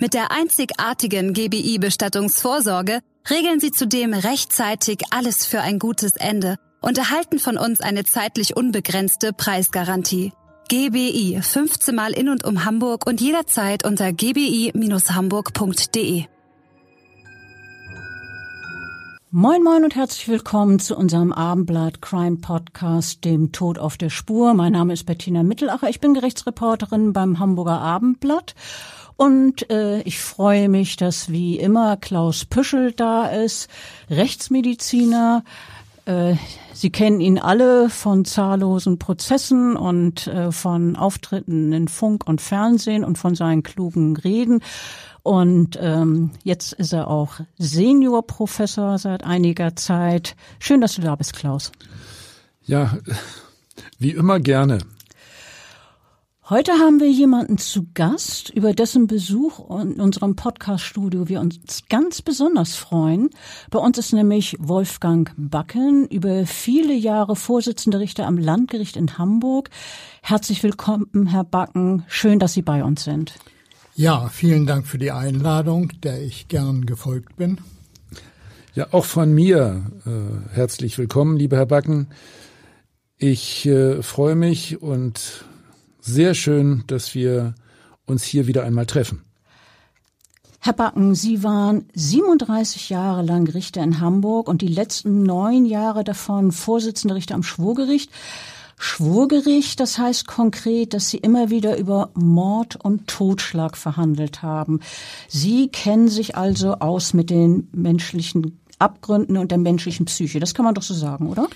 Mit der einzigartigen GBI-Bestattungsvorsorge regeln Sie zudem rechtzeitig alles für ein gutes Ende und erhalten von uns eine zeitlich unbegrenzte Preisgarantie. GBI 15 Mal in und um Hamburg und jederzeit unter gbi-hamburg.de. Moin Moin und herzlich willkommen zu unserem Abendblatt Crime Podcast, dem Tod auf der Spur. Mein Name ist Bettina Mittelacher, ich bin Gerichtsreporterin beim Hamburger Abendblatt und äh, ich freue mich, dass wie immer Klaus Püschel da ist, Rechtsmediziner. Äh, Sie kennen ihn alle von zahllosen Prozessen und äh, von Auftritten in Funk und Fernsehen und von seinen klugen Reden. Und ähm, jetzt ist er auch Seniorprofessor seit einiger Zeit. Schön, dass du da bist, Klaus. Ja, wie immer gerne. Heute haben wir jemanden zu Gast, über dessen Besuch in unserem Podcast-Studio wir uns ganz besonders freuen. Bei uns ist nämlich Wolfgang Backen, über viele Jahre Vorsitzender Richter am Landgericht in Hamburg. Herzlich willkommen, Herr Backen. Schön, dass Sie bei uns sind. Ja, vielen Dank für die Einladung, der ich gern gefolgt bin. Ja, auch von mir äh, herzlich willkommen, lieber Herr Backen. Ich äh, freue mich und sehr schön, dass wir uns hier wieder einmal treffen. Herr Backen, Sie waren 37 Jahre lang Richter in Hamburg und die letzten neun Jahre davon Vorsitzender Richter am Schwurgericht. Schwurgericht, das heißt konkret, dass Sie immer wieder über Mord und Totschlag verhandelt haben. Sie kennen sich also aus mit den menschlichen Abgründen und der menschlichen Psyche. Das kann man doch so sagen, oder?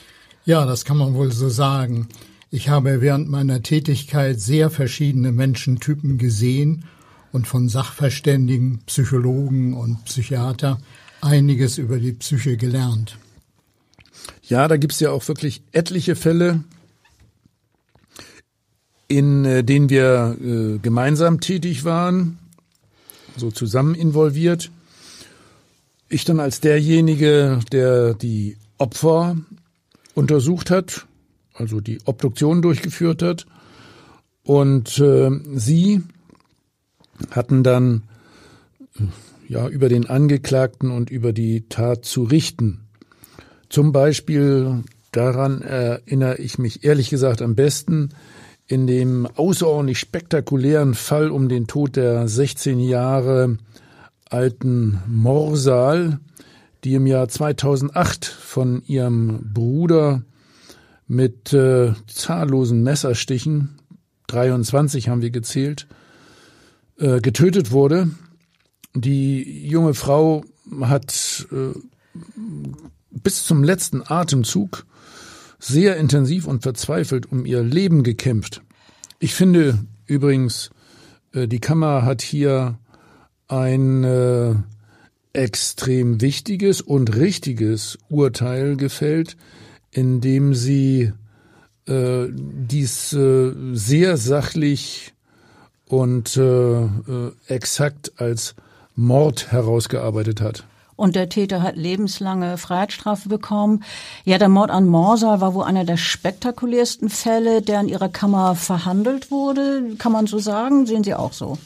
Ja, das kann man wohl so sagen. Ich habe während meiner Tätigkeit sehr verschiedene Menschentypen gesehen und von Sachverständigen, Psychologen und Psychiater einiges über die Psyche gelernt. Ja, da gibt's ja auch wirklich etliche Fälle, in äh, denen wir äh, gemeinsam tätig waren, so zusammen involviert. Ich dann als derjenige, der die Opfer untersucht hat, also die Obduktion durchgeführt hat. Und äh, sie hatten dann ja über den Angeklagten und über die Tat zu richten. Zum Beispiel daran erinnere ich mich ehrlich gesagt am besten, in dem außerordentlich spektakulären Fall um den Tod der 16 Jahre alten Morsal, die im Jahr 2008 von ihrem Bruder mit äh, zahllosen Messerstichen, 23 haben wir gezählt, äh, getötet wurde. Die junge Frau hat äh, bis zum letzten Atemzug sehr intensiv und verzweifelt um ihr Leben gekämpft. Ich finde übrigens, äh, die Kammer hat hier ein äh, extrem wichtiges und richtiges Urteil gefällt, indem sie äh, dies äh, sehr sachlich und äh, äh exakt als Mord herausgearbeitet hat und der Täter hat lebenslange Freiheitsstrafe bekommen. Ja, der Mord an Morsal war wohl einer der spektakulärsten Fälle, der in Ihrer Kammer verhandelt wurde. Kann man so sagen? Sehen Sie auch so?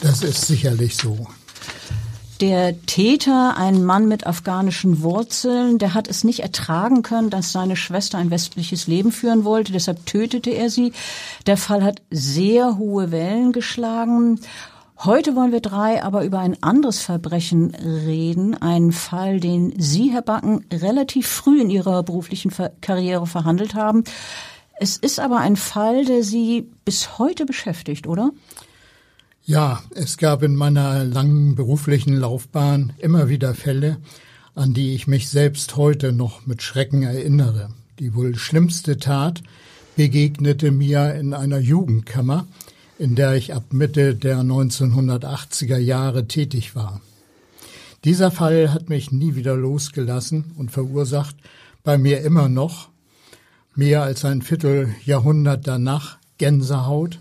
Das ist sicherlich so. Der Täter, ein Mann mit afghanischen Wurzeln, der hat es nicht ertragen können, dass seine Schwester ein westliches Leben führen wollte. Deshalb tötete er sie. Der Fall hat sehr hohe Wellen geschlagen. Heute wollen wir drei aber über ein anderes Verbrechen reden, einen Fall, den Sie, Herr Backen, relativ früh in Ihrer beruflichen Karriere verhandelt haben. Es ist aber ein Fall, der Sie bis heute beschäftigt, oder? Ja, es gab in meiner langen beruflichen Laufbahn immer wieder Fälle, an die ich mich selbst heute noch mit Schrecken erinnere. Die wohl schlimmste Tat begegnete mir in einer Jugendkammer, in der ich ab Mitte der 1980er Jahre tätig war. Dieser Fall hat mich nie wieder losgelassen und verursacht bei mir immer noch, mehr als ein Vierteljahrhundert danach, Gänsehaut,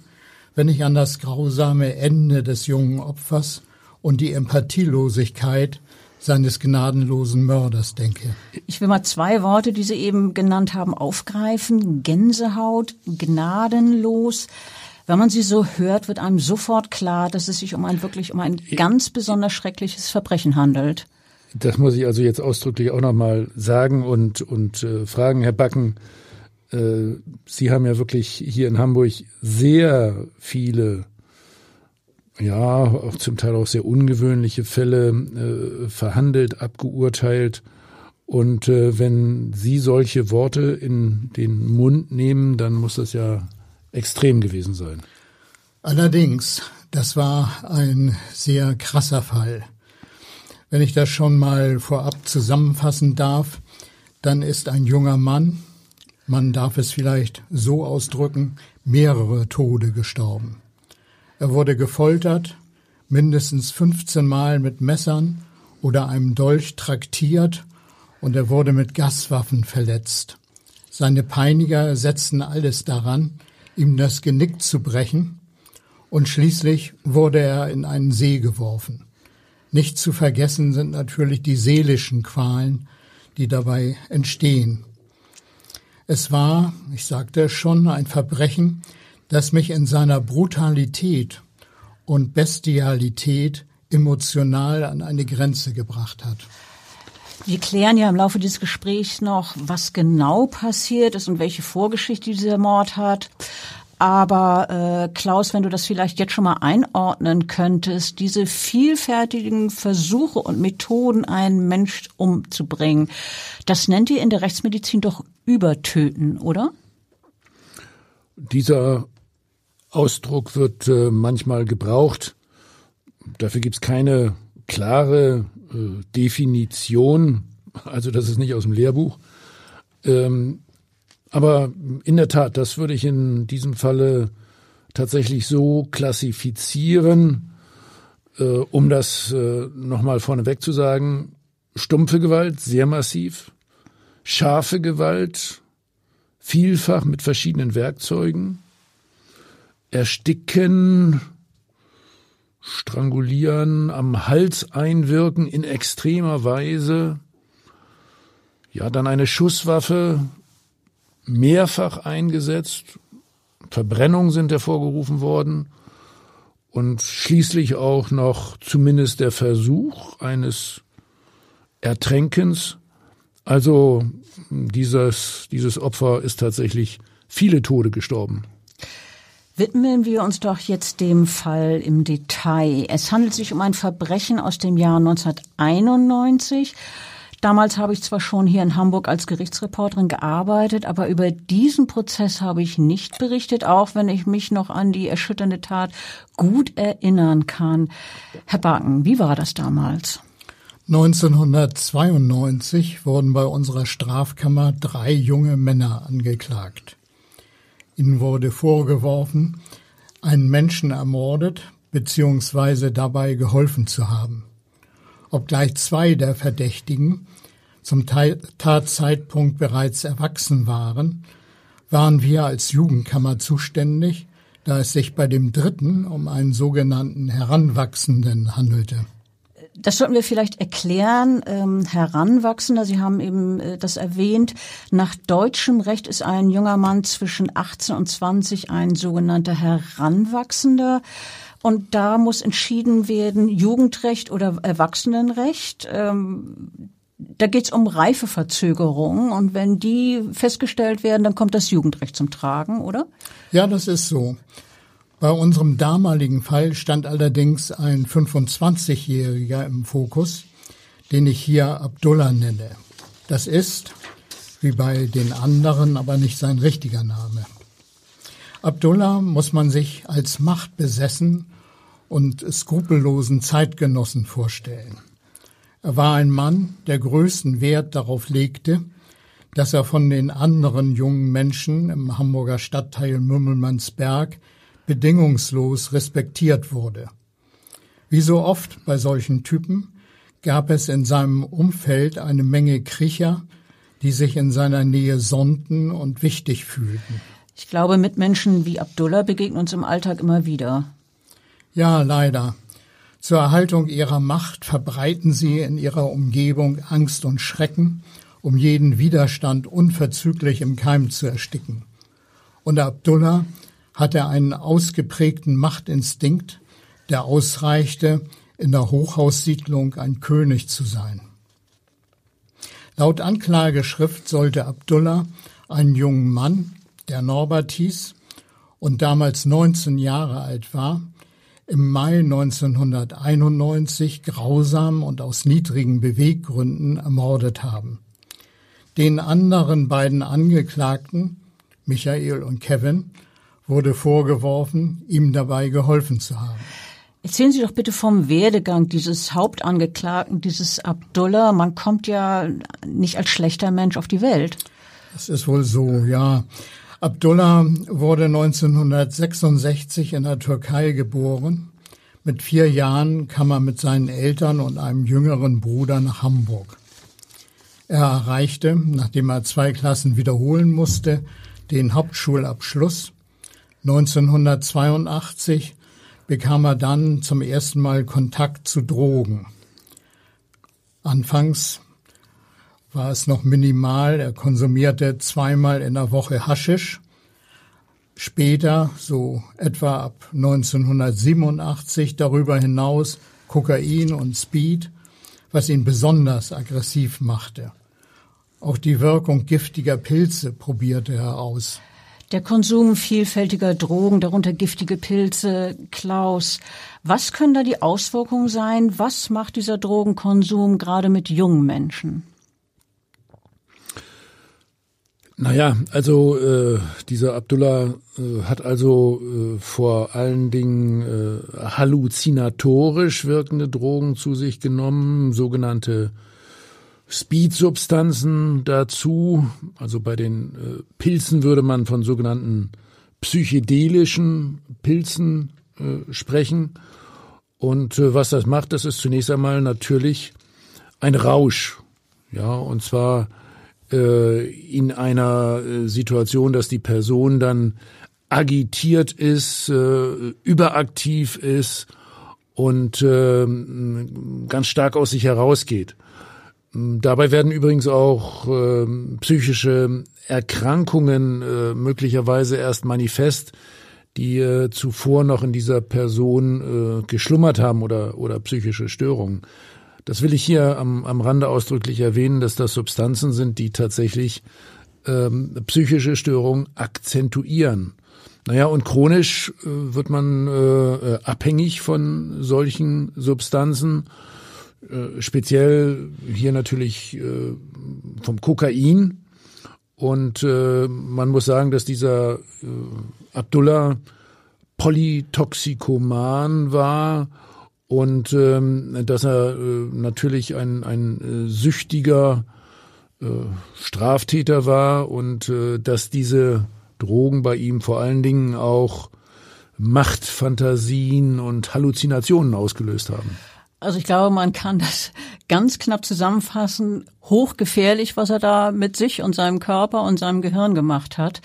wenn ich an das grausame Ende des jungen Opfers und die Empathielosigkeit seines gnadenlosen Mörders denke. Ich will mal zwei Worte, die Sie eben genannt haben, aufgreifen. Gänsehaut, gnadenlos. Wenn man sie so hört, wird einem sofort klar, dass es sich um ein wirklich um ein ganz besonders schreckliches Verbrechen handelt. Das muss ich also jetzt ausdrücklich auch nochmal sagen und, und äh, fragen, Herr Backen. Äh, sie haben ja wirklich hier in Hamburg sehr viele, ja, auch zum Teil auch sehr ungewöhnliche Fälle äh, verhandelt, abgeurteilt. Und äh, wenn Sie solche Worte in den Mund nehmen, dann muss das ja extrem gewesen sein. Allerdings, das war ein sehr krasser Fall. Wenn ich das schon mal vorab zusammenfassen darf, dann ist ein junger Mann, man darf es vielleicht so ausdrücken, mehrere Tode gestorben. Er wurde gefoltert, mindestens 15 Mal mit Messern oder einem Dolch traktiert und er wurde mit Gaswaffen verletzt. Seine Peiniger setzten alles daran, ihm das Genick zu brechen, und schließlich wurde er in einen See geworfen. Nicht zu vergessen sind natürlich die seelischen Qualen, die dabei entstehen. Es war, ich sagte es schon, ein Verbrechen, das mich in seiner Brutalität und Bestialität emotional an eine Grenze gebracht hat. Wir klären ja im Laufe dieses Gesprächs noch, was genau passiert ist und welche Vorgeschichte dieser Mord hat. Aber äh, Klaus, wenn du das vielleicht jetzt schon mal einordnen könntest, diese vielfältigen Versuche und Methoden, einen Mensch umzubringen, das nennt ihr in der Rechtsmedizin doch Übertöten, oder? Dieser Ausdruck wird äh, manchmal gebraucht. Dafür gibt es keine klare äh, Definition, also das ist nicht aus dem Lehrbuch. Ähm, aber in der Tat, das würde ich in diesem Falle tatsächlich so klassifizieren, äh, um das äh, nochmal vorneweg zu sagen. Stumpfe Gewalt, sehr massiv, scharfe Gewalt, vielfach mit verschiedenen Werkzeugen, Ersticken, Strangulieren, am Hals einwirken in extremer Weise. Ja, dann eine Schusswaffe mehrfach eingesetzt. Verbrennungen sind hervorgerufen worden. Und schließlich auch noch zumindest der Versuch eines Ertränkens. Also dieses, dieses Opfer ist tatsächlich viele Tode gestorben. Widmen wir uns doch jetzt dem Fall im Detail. Es handelt sich um ein Verbrechen aus dem Jahr 1991. Damals habe ich zwar schon hier in Hamburg als Gerichtsreporterin gearbeitet, aber über diesen Prozess habe ich nicht berichtet, auch wenn ich mich noch an die erschütternde Tat gut erinnern kann. Herr Baken, wie war das damals? 1992 wurden bei unserer Strafkammer drei junge Männer angeklagt. Ihnen wurde vorgeworfen, einen Menschen ermordet bzw. dabei geholfen zu haben. Obgleich zwei der Verdächtigen zum Tatzeitpunkt bereits erwachsen waren, waren wir als Jugendkammer zuständig, da es sich bei dem dritten um einen sogenannten Heranwachsenden handelte das sollten wir vielleicht erklären. Ähm, Heranwachsender, Sie haben eben äh, das erwähnt. Nach deutschem Recht ist ein junger Mann zwischen 18 und 20 ein sogenannter Heranwachsender. Und da muss entschieden werden, Jugendrecht oder Erwachsenenrecht. Ähm, da geht es um Reifeverzögerung. Und wenn die festgestellt werden, dann kommt das Jugendrecht zum Tragen, oder? Ja, das ist so. Bei unserem damaligen Fall stand allerdings ein 25-Jähriger im Fokus, den ich hier Abdullah nenne. Das ist, wie bei den anderen, aber nicht sein richtiger Name. Abdullah muss man sich als machtbesessen und skrupellosen Zeitgenossen vorstellen. Er war ein Mann, der größten Wert darauf legte, dass er von den anderen jungen Menschen im Hamburger Stadtteil Mümmelmannsberg bedingungslos respektiert wurde. Wie so oft bei solchen Typen gab es in seinem Umfeld eine Menge Kriecher, die sich in seiner Nähe sonnten und wichtig fühlten. Ich glaube, Mitmenschen wie Abdullah begegnen uns im Alltag immer wieder. Ja, leider. Zur Erhaltung ihrer Macht verbreiten sie in ihrer Umgebung Angst und Schrecken, um jeden Widerstand unverzüglich im Keim zu ersticken. Und Abdullah hatte einen ausgeprägten Machtinstinkt, der ausreichte, in der Hochhaussiedlung ein König zu sein. Laut Anklageschrift sollte Abdullah einen jungen Mann, der Norbert hieß und damals 19 Jahre alt war, im Mai 1991 grausam und aus niedrigen Beweggründen ermordet haben. Den anderen beiden Angeklagten, Michael und Kevin, wurde vorgeworfen, ihm dabei geholfen zu haben. Erzählen Sie doch bitte vom Werdegang dieses Hauptangeklagten, dieses Abdullah. Man kommt ja nicht als schlechter Mensch auf die Welt. Das ist wohl so, ja. Abdullah wurde 1966 in der Türkei geboren. Mit vier Jahren kam er mit seinen Eltern und einem jüngeren Bruder nach Hamburg. Er erreichte, nachdem er zwei Klassen wiederholen musste, den Hauptschulabschluss. 1982 bekam er dann zum ersten Mal Kontakt zu Drogen. Anfangs war es noch minimal. Er konsumierte zweimal in der Woche Haschisch. Später, so etwa ab 1987, darüber hinaus Kokain und Speed, was ihn besonders aggressiv machte. Auch die Wirkung giftiger Pilze probierte er aus. Der Konsum vielfältiger Drogen, darunter giftige Pilze, Klaus. Was können da die Auswirkungen sein? Was macht dieser Drogenkonsum gerade mit jungen Menschen? Naja, also äh, dieser Abdullah äh, hat also äh, vor allen Dingen äh, halluzinatorisch wirkende Drogen zu sich genommen, sogenannte Speed-Substanzen dazu. Also bei den äh, Pilzen würde man von sogenannten psychedelischen Pilzen äh, sprechen. Und äh, was das macht, das ist zunächst einmal natürlich ein Rausch. Ja, und zwar äh, in einer äh, Situation, dass die Person dann agitiert ist, äh, überaktiv ist und äh, ganz stark aus sich herausgeht. Dabei werden übrigens auch äh, psychische Erkrankungen äh, möglicherweise erst manifest, die äh, zuvor noch in dieser Person äh, geschlummert haben oder, oder psychische Störungen. Das will ich hier am, am Rande ausdrücklich erwähnen, dass das Substanzen sind, die tatsächlich ähm, psychische Störungen akzentuieren. Naja, und chronisch äh, wird man äh, äh abhängig von solchen Substanzen äh, speziell hier natürlich äh, vom Kokain. Und äh, man muss sagen, dass dieser äh, Abdullah Polytoxikoman war und ähm, dass er äh, natürlich ein, ein äh, süchtiger äh, Straftäter war und äh, dass diese Drogen bei ihm vor allen Dingen auch Machtfantasien und Halluzinationen ausgelöst haben. Also ich glaube, man kann das ganz knapp zusammenfassen. Hochgefährlich, was er da mit sich und seinem Körper und seinem Gehirn gemacht hat.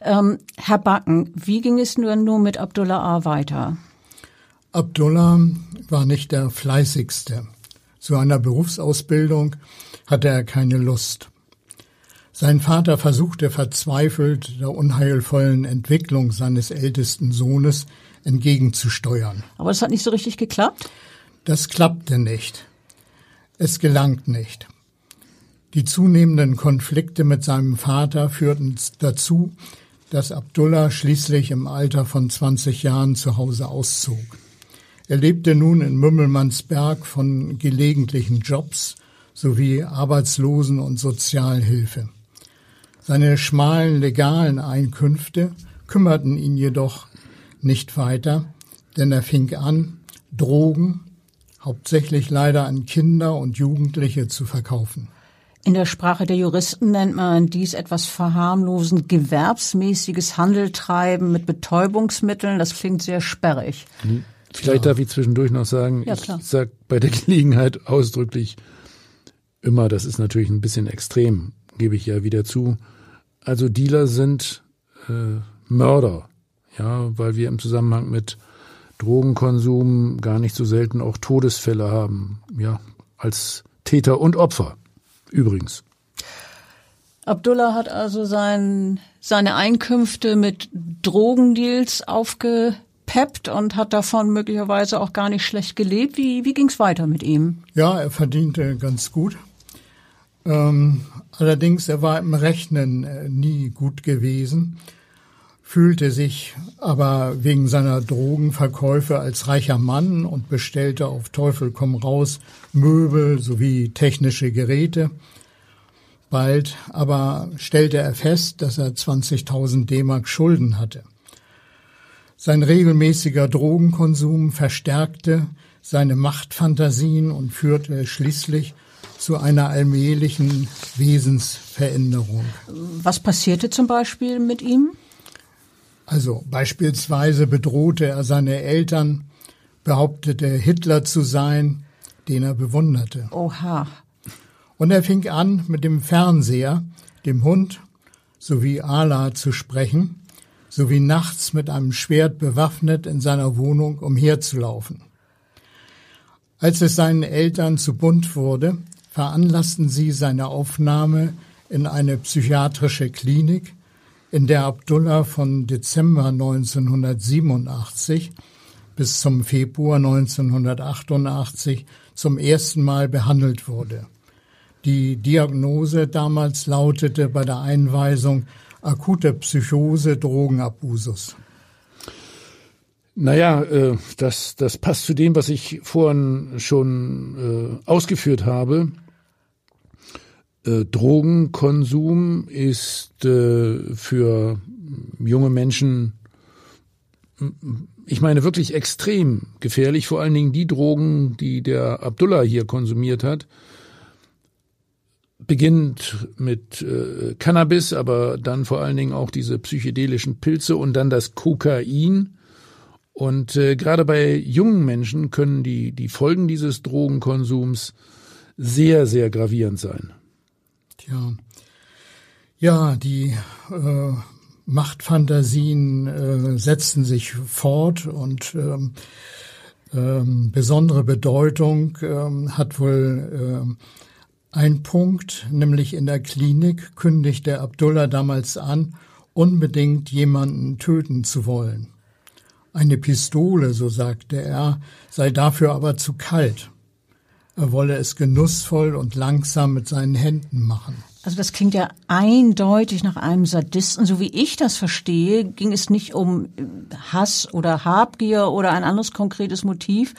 Ähm, Herr Backen, wie ging es nur, nur mit Abdullah A. weiter? Abdullah war nicht der fleißigste. Zu einer Berufsausbildung hatte er keine Lust. Sein Vater versuchte verzweifelt, der unheilvollen Entwicklung seines ältesten Sohnes entgegenzusteuern. Aber es hat nicht so richtig geklappt? Das klappte nicht. Es gelang nicht. Die zunehmenden Konflikte mit seinem Vater führten dazu, dass Abdullah schließlich im Alter von 20 Jahren zu Hause auszog. Er lebte nun in Mümmelmannsberg von gelegentlichen Jobs sowie Arbeitslosen- und Sozialhilfe. Seine schmalen legalen Einkünfte kümmerten ihn jedoch nicht weiter, denn er fing an, Drogen, hauptsächlich leider an Kinder und Jugendliche zu verkaufen. In der Sprache der Juristen nennt man dies etwas verharmlosen gewerbsmäßiges Handeltreiben mit Betäubungsmitteln. Das klingt sehr sperrig. Vielleicht ja. darf ich zwischendurch noch sagen, ja, ich sage bei der Gelegenheit ausdrücklich immer, das ist natürlich ein bisschen extrem, gebe ich ja wieder zu. Also Dealer sind äh, Mörder, ja, weil wir im Zusammenhang mit Drogenkonsum gar nicht so selten auch Todesfälle haben, ja, als Täter und Opfer. Übrigens. Abdullah hat also sein, seine Einkünfte mit Drogendeals aufgepeppt und hat davon möglicherweise auch gar nicht schlecht gelebt. Wie, wie ging es weiter mit ihm? Ja, er verdiente ganz gut. Ähm, allerdings, er war im Rechnen äh, nie gut gewesen, fühlte sich aber wegen seiner Drogenverkäufe als reicher Mann und bestellte auf Teufel komm raus Möbel sowie technische Geräte. Bald aber stellte er fest, dass er 20.000 D-Mark Schulden hatte. Sein regelmäßiger Drogenkonsum verstärkte seine Machtfantasien und führte schließlich zu einer allmählichen Wesensveränderung. Was passierte zum Beispiel mit ihm? Also beispielsweise bedrohte er seine Eltern, behauptete Hitler zu sein, den er bewunderte. Oha. Und er fing an, mit dem Fernseher, dem Hund sowie Allah zu sprechen, sowie nachts mit einem Schwert bewaffnet in seiner Wohnung umherzulaufen. Als es seinen Eltern zu bunt wurde, veranlassten sie seine Aufnahme in eine psychiatrische Klinik, in der Abdullah von Dezember 1987 bis zum Februar 1988 zum ersten Mal behandelt wurde. Die Diagnose damals lautete bei der Einweisung akute Psychose Drogenabusus. Naja, äh, das, das passt zu dem, was ich vorhin schon äh, ausgeführt habe. Äh, Drogenkonsum ist äh, für junge Menschen, ich meine wirklich extrem gefährlich, vor allen Dingen die Drogen, die der Abdullah hier konsumiert hat. Beginnt mit äh, Cannabis, aber dann vor allen Dingen auch diese psychedelischen Pilze und dann das Kokain. Und äh, gerade bei jungen Menschen können die, die Folgen dieses Drogenkonsums sehr, sehr gravierend sein. Tja. Ja, die äh, Machtfantasien äh, setzen sich fort und ähm, ähm, besondere Bedeutung ähm, hat wohl äh, ein Punkt, nämlich in der Klinik kündigte Abdullah damals an, unbedingt jemanden töten zu wollen. Eine Pistole, so sagte er, sei dafür aber zu kalt. Er wolle es genussvoll und langsam mit seinen Händen machen. Also das klingt ja eindeutig nach einem Sadisten. So wie ich das verstehe, ging es nicht um Hass oder Habgier oder ein anderes konkretes Motiv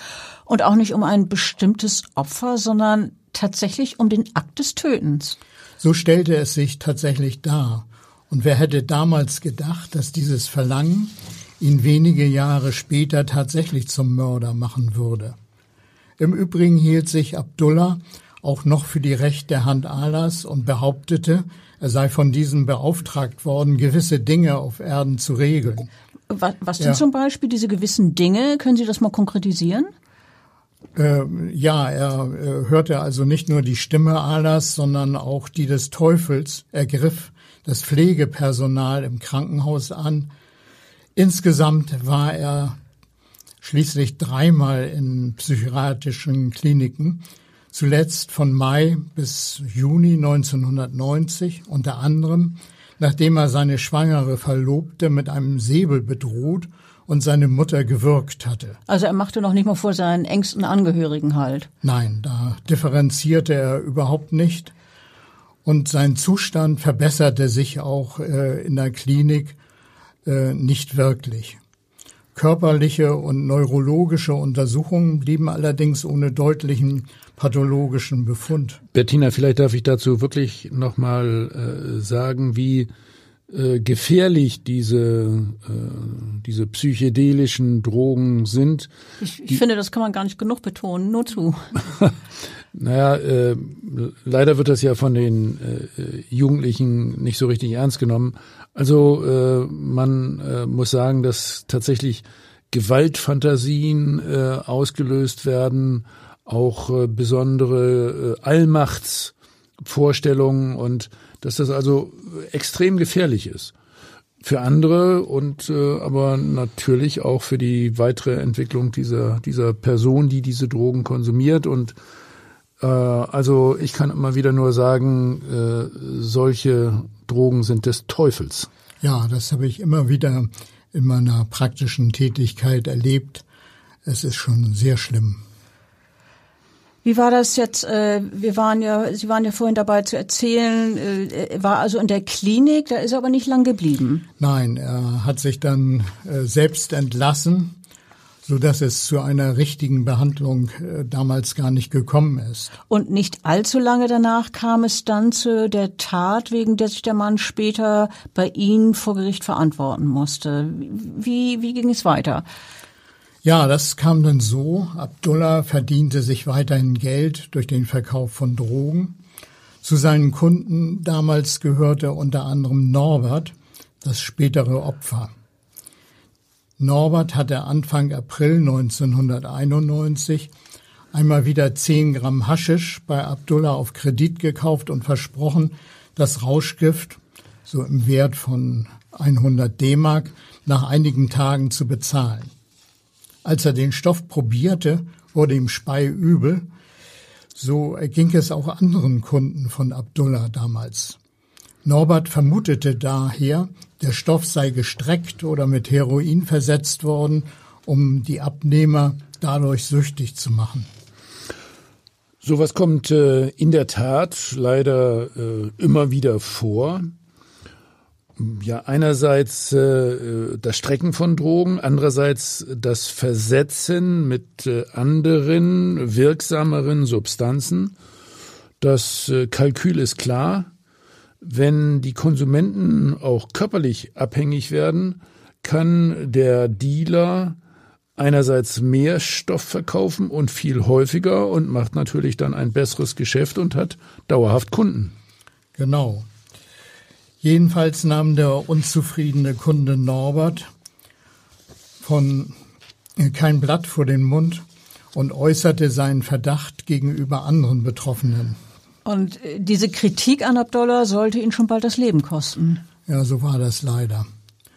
und auch nicht um ein bestimmtes Opfer, sondern tatsächlich um den Akt des Tötens. So stellte es sich tatsächlich dar. Und wer hätte damals gedacht, dass dieses Verlangen ihn wenige Jahre später tatsächlich zum Mörder machen würde? Im Übrigen hielt sich Abdullah auch noch für die rechte Hand Allahs und behauptete, er sei von diesem beauftragt worden, gewisse Dinge auf Erden zu regeln. Was, was sind ja. zum Beispiel diese gewissen Dinge? Können Sie das mal konkretisieren? Äh, ja, er äh, hörte also nicht nur die Stimme Allahs, sondern auch die des Teufels. Er griff das Pflegepersonal im Krankenhaus an. Insgesamt war er schließlich dreimal in psychiatrischen Kliniken, zuletzt von Mai bis Juni 1990, unter anderem, nachdem er seine schwangere Verlobte mit einem Säbel bedroht und seine Mutter gewürgt hatte. Also er machte noch nicht mal vor seinen engsten Angehörigen halt. Nein, da differenzierte er überhaupt nicht. Und sein Zustand verbesserte sich auch äh, in der Klinik äh, nicht wirklich. Körperliche und neurologische Untersuchungen blieben allerdings ohne deutlichen pathologischen Befund. Bettina, vielleicht darf ich dazu wirklich nochmal äh, sagen, wie äh, gefährlich diese, äh, diese psychedelischen Drogen sind. Ich, ich finde, das kann man gar nicht genug betonen, nur zu. naja, äh, leider wird das ja von den äh, Jugendlichen nicht so richtig ernst genommen. Also äh, man äh, muss sagen, dass tatsächlich Gewaltfantasien äh, ausgelöst werden, auch äh, besondere äh, Allmachtsvorstellungen und dass das also extrem gefährlich ist für andere und äh, aber natürlich auch für die weitere Entwicklung dieser dieser Person, die diese Drogen konsumiert und also ich kann immer wieder nur sagen, äh, solche Drogen sind des Teufels. Ja, das habe ich immer wieder in meiner praktischen Tätigkeit erlebt. Es ist schon sehr schlimm. Wie war das jetzt? Äh, wir waren ja, Sie waren ja vorhin dabei zu erzählen, äh, er war also in der Klinik, da ist er aber nicht lang geblieben. Nein, er hat sich dann äh, selbst entlassen, so dass es zu einer richtigen Behandlung damals gar nicht gekommen ist. Und nicht allzu lange danach kam es dann zu der Tat, wegen der sich der Mann später bei Ihnen vor Gericht verantworten musste. Wie, wie ging es weiter? Ja, das kam dann so. Abdullah verdiente sich weiterhin Geld durch den Verkauf von Drogen. Zu seinen Kunden damals gehörte unter anderem Norbert, das spätere Opfer. Norbert hatte Anfang April 1991 einmal wieder 10 Gramm Haschisch bei Abdullah auf Kredit gekauft und versprochen, das Rauschgift, so im Wert von 100 D-Mark, nach einigen Tagen zu bezahlen. Als er den Stoff probierte, wurde ihm speiübel. So ging es auch anderen Kunden von Abdullah damals. Norbert vermutete daher, der Stoff sei gestreckt oder mit Heroin versetzt worden, um die Abnehmer dadurch süchtig zu machen. Sowas kommt äh, in der Tat leider äh, immer wieder vor. Ja, einerseits äh, das Strecken von Drogen, andererseits das Versetzen mit äh, anderen wirksameren Substanzen. Das äh, Kalkül ist klar. Wenn die Konsumenten auch körperlich abhängig werden, kann der Dealer einerseits mehr Stoff verkaufen und viel häufiger und macht natürlich dann ein besseres Geschäft und hat dauerhaft Kunden. Genau. Jedenfalls nahm der unzufriedene Kunde Norbert von äh, kein Blatt vor den Mund und äußerte seinen Verdacht gegenüber anderen Betroffenen. Und äh, diese Kritik an Abdollah sollte ihn schon bald das Leben kosten. Ja, so war das leider.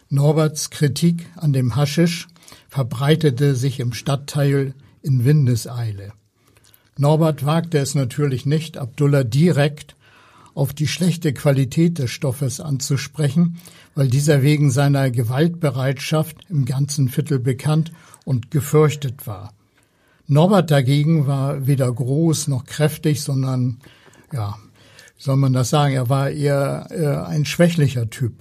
Norberts Kritik an dem Haschisch verbreitete sich im Stadtteil in Windeseile. Norbert wagte es natürlich nicht, Abdullah direkt auf die schlechte Qualität des Stoffes anzusprechen, weil dieser wegen seiner Gewaltbereitschaft im ganzen Viertel bekannt und gefürchtet war. Norbert dagegen war weder groß noch kräftig, sondern, ja, soll man das sagen, er war eher äh, ein schwächlicher Typ.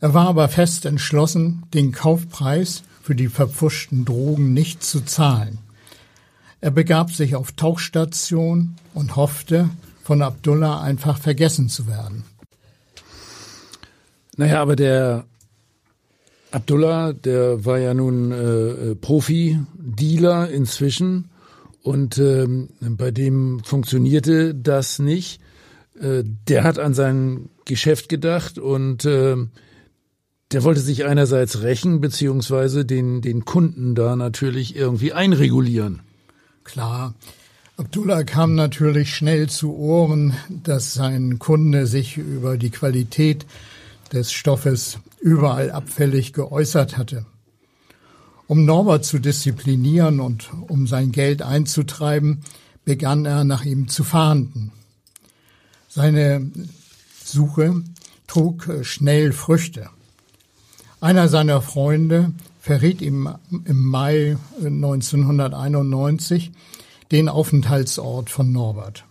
Er war aber fest entschlossen, den Kaufpreis für die verpfuschten Drogen nicht zu zahlen. Er begab sich auf Tauchstation und hoffte, von Abdullah einfach vergessen zu werden. Naja, aber der Abdullah, der war ja nun äh, Profi-Dealer inzwischen und ähm, bei dem funktionierte das nicht. Äh, der hat an sein Geschäft gedacht und äh, der wollte sich einerseits rächen, beziehungsweise den, den Kunden da natürlich irgendwie einregulieren. Klar, Abdullah kam natürlich schnell zu Ohren, dass sein Kunde sich über die Qualität des Stoffes überall abfällig geäußert hatte. Um Norbert zu disziplinieren und um sein Geld einzutreiben, begann er nach ihm zu fahnden. Seine Suche trug schnell Früchte. Einer seiner Freunde verriet ihm im Mai 1991, den Aufenthaltsort von Norbert.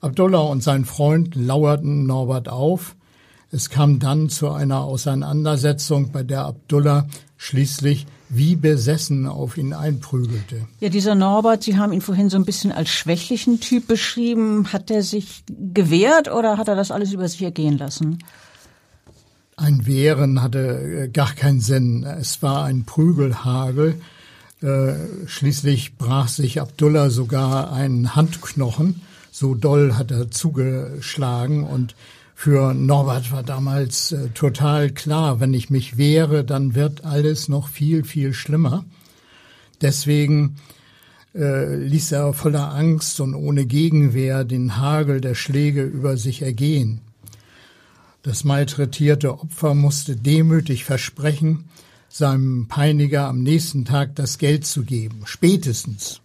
Abdullah und sein Freund lauerten Norbert auf. Es kam dann zu einer Auseinandersetzung, bei der Abdullah schließlich wie besessen auf ihn einprügelte. Ja, dieser Norbert, Sie haben ihn vorhin so ein bisschen als schwächlichen Typ beschrieben. Hat er sich gewehrt oder hat er das alles über sich ergehen lassen? Ein Wehren hatte gar keinen Sinn. Es war ein Prügelhagel, äh, schließlich brach sich Abdullah sogar einen Handknochen. So doll hat er zugeschlagen und Für Norbert war damals äh, total klar, wenn ich mich wehre, dann wird alles noch viel, viel schlimmer. Deswegen äh, ließ er voller Angst und ohne Gegenwehr den Hagel der Schläge über sich ergehen. Das malträtierte Opfer musste demütig versprechen, seinem Peiniger am nächsten Tag das Geld zu geben, spätestens.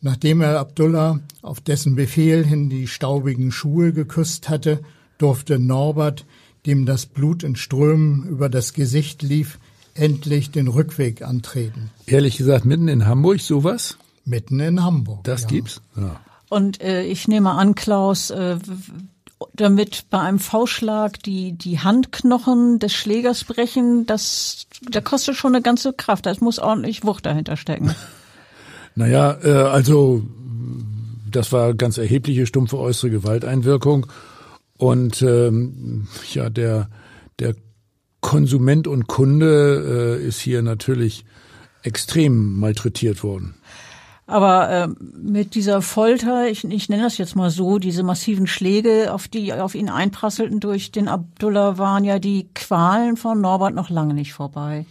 Nachdem er Abdullah auf dessen Befehl hin die staubigen Schuhe geküsst hatte, durfte Norbert, dem das Blut in Strömen über das Gesicht lief, endlich den Rückweg antreten. Ehrlich gesagt, mitten in Hamburg sowas? Mitten in Hamburg. Das ja. gibt's? Ja. Und äh, ich nehme an, Klaus, äh, damit bei einem V-Schlag die, die Handknochen des Schlägers brechen, das, da kostet schon eine ganze Kraft. Da muss ordentlich Wucht dahinter stecken. naja, äh, also, das war ganz erhebliche stumpfe äußere Gewalteinwirkung. Und ähm, ja, der, der Konsument und Kunde äh, ist hier natürlich extrem malträtiert worden. Aber äh, mit dieser Folter, ich, ich nenne das jetzt mal so, diese massiven Schläge, auf die auf ihn einprasselten durch den Abdullah, waren ja die Qualen von Norbert noch lange nicht vorbei.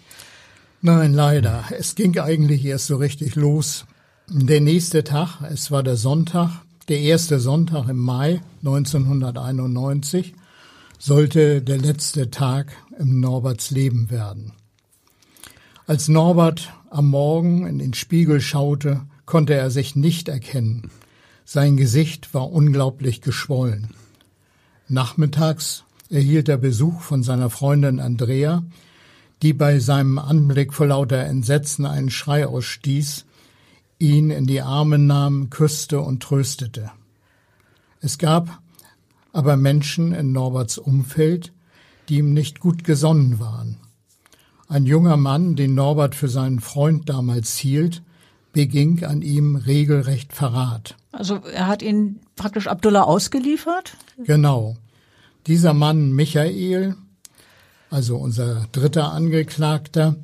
Nein, leider. Es ging eigentlich erst so richtig los. Der nächste Tag, es war der Sonntag, der erste Sonntag im Mai 1991, sollte der letzte Tag im Norberts Leben werden. Als Norbert am Morgen in den Spiegel schaute, konnte er sich nicht erkennen. Sein Gesicht war unglaublich geschwollen. Nachmittags erhielt er Besuch von seiner Freundin Andrea, die bei seinem Anblick vor lauter Entsetzen einen Schrei ausstieß, ihn in die Arme nahm, küsste und tröstete. Es gab aber Menschen in Norberts Umfeld, die ihm nicht gut gesonnen waren. Ein junger Mann, den Norbert für seinen Freund damals hielt, beging an ihm regelrecht Verrat. Also er hat ihn praktisch Abdullah ausgeliefert? Genau. Dieser Mann Michael, also unser dritter Angeklagter,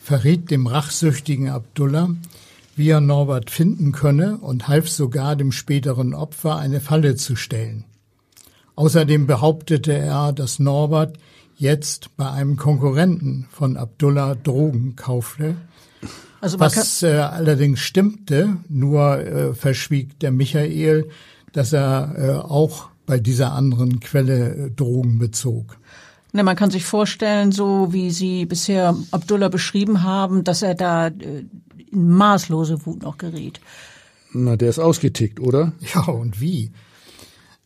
verriet dem rachsüchtigen Abdullah, wie er Norbert finden könne und half sogar dem späteren Opfer eine Falle zu stellen. Außerdem behauptete er, dass Norbert jetzt bei einem Konkurrenten von Abdullah Drogen kaufte also Was äh, allerdings stimmte, nur äh, verschwieg der Michael, dass er äh, auch bei dieser anderen Quelle äh, Drogen bezog. Ne, man kann sich vorstellen, so wie Sie bisher Abdullah beschrieben haben, dass er da äh, in maßlose Wut noch geriet. Na, der ist ausgetickt, oder? Ja, und wie?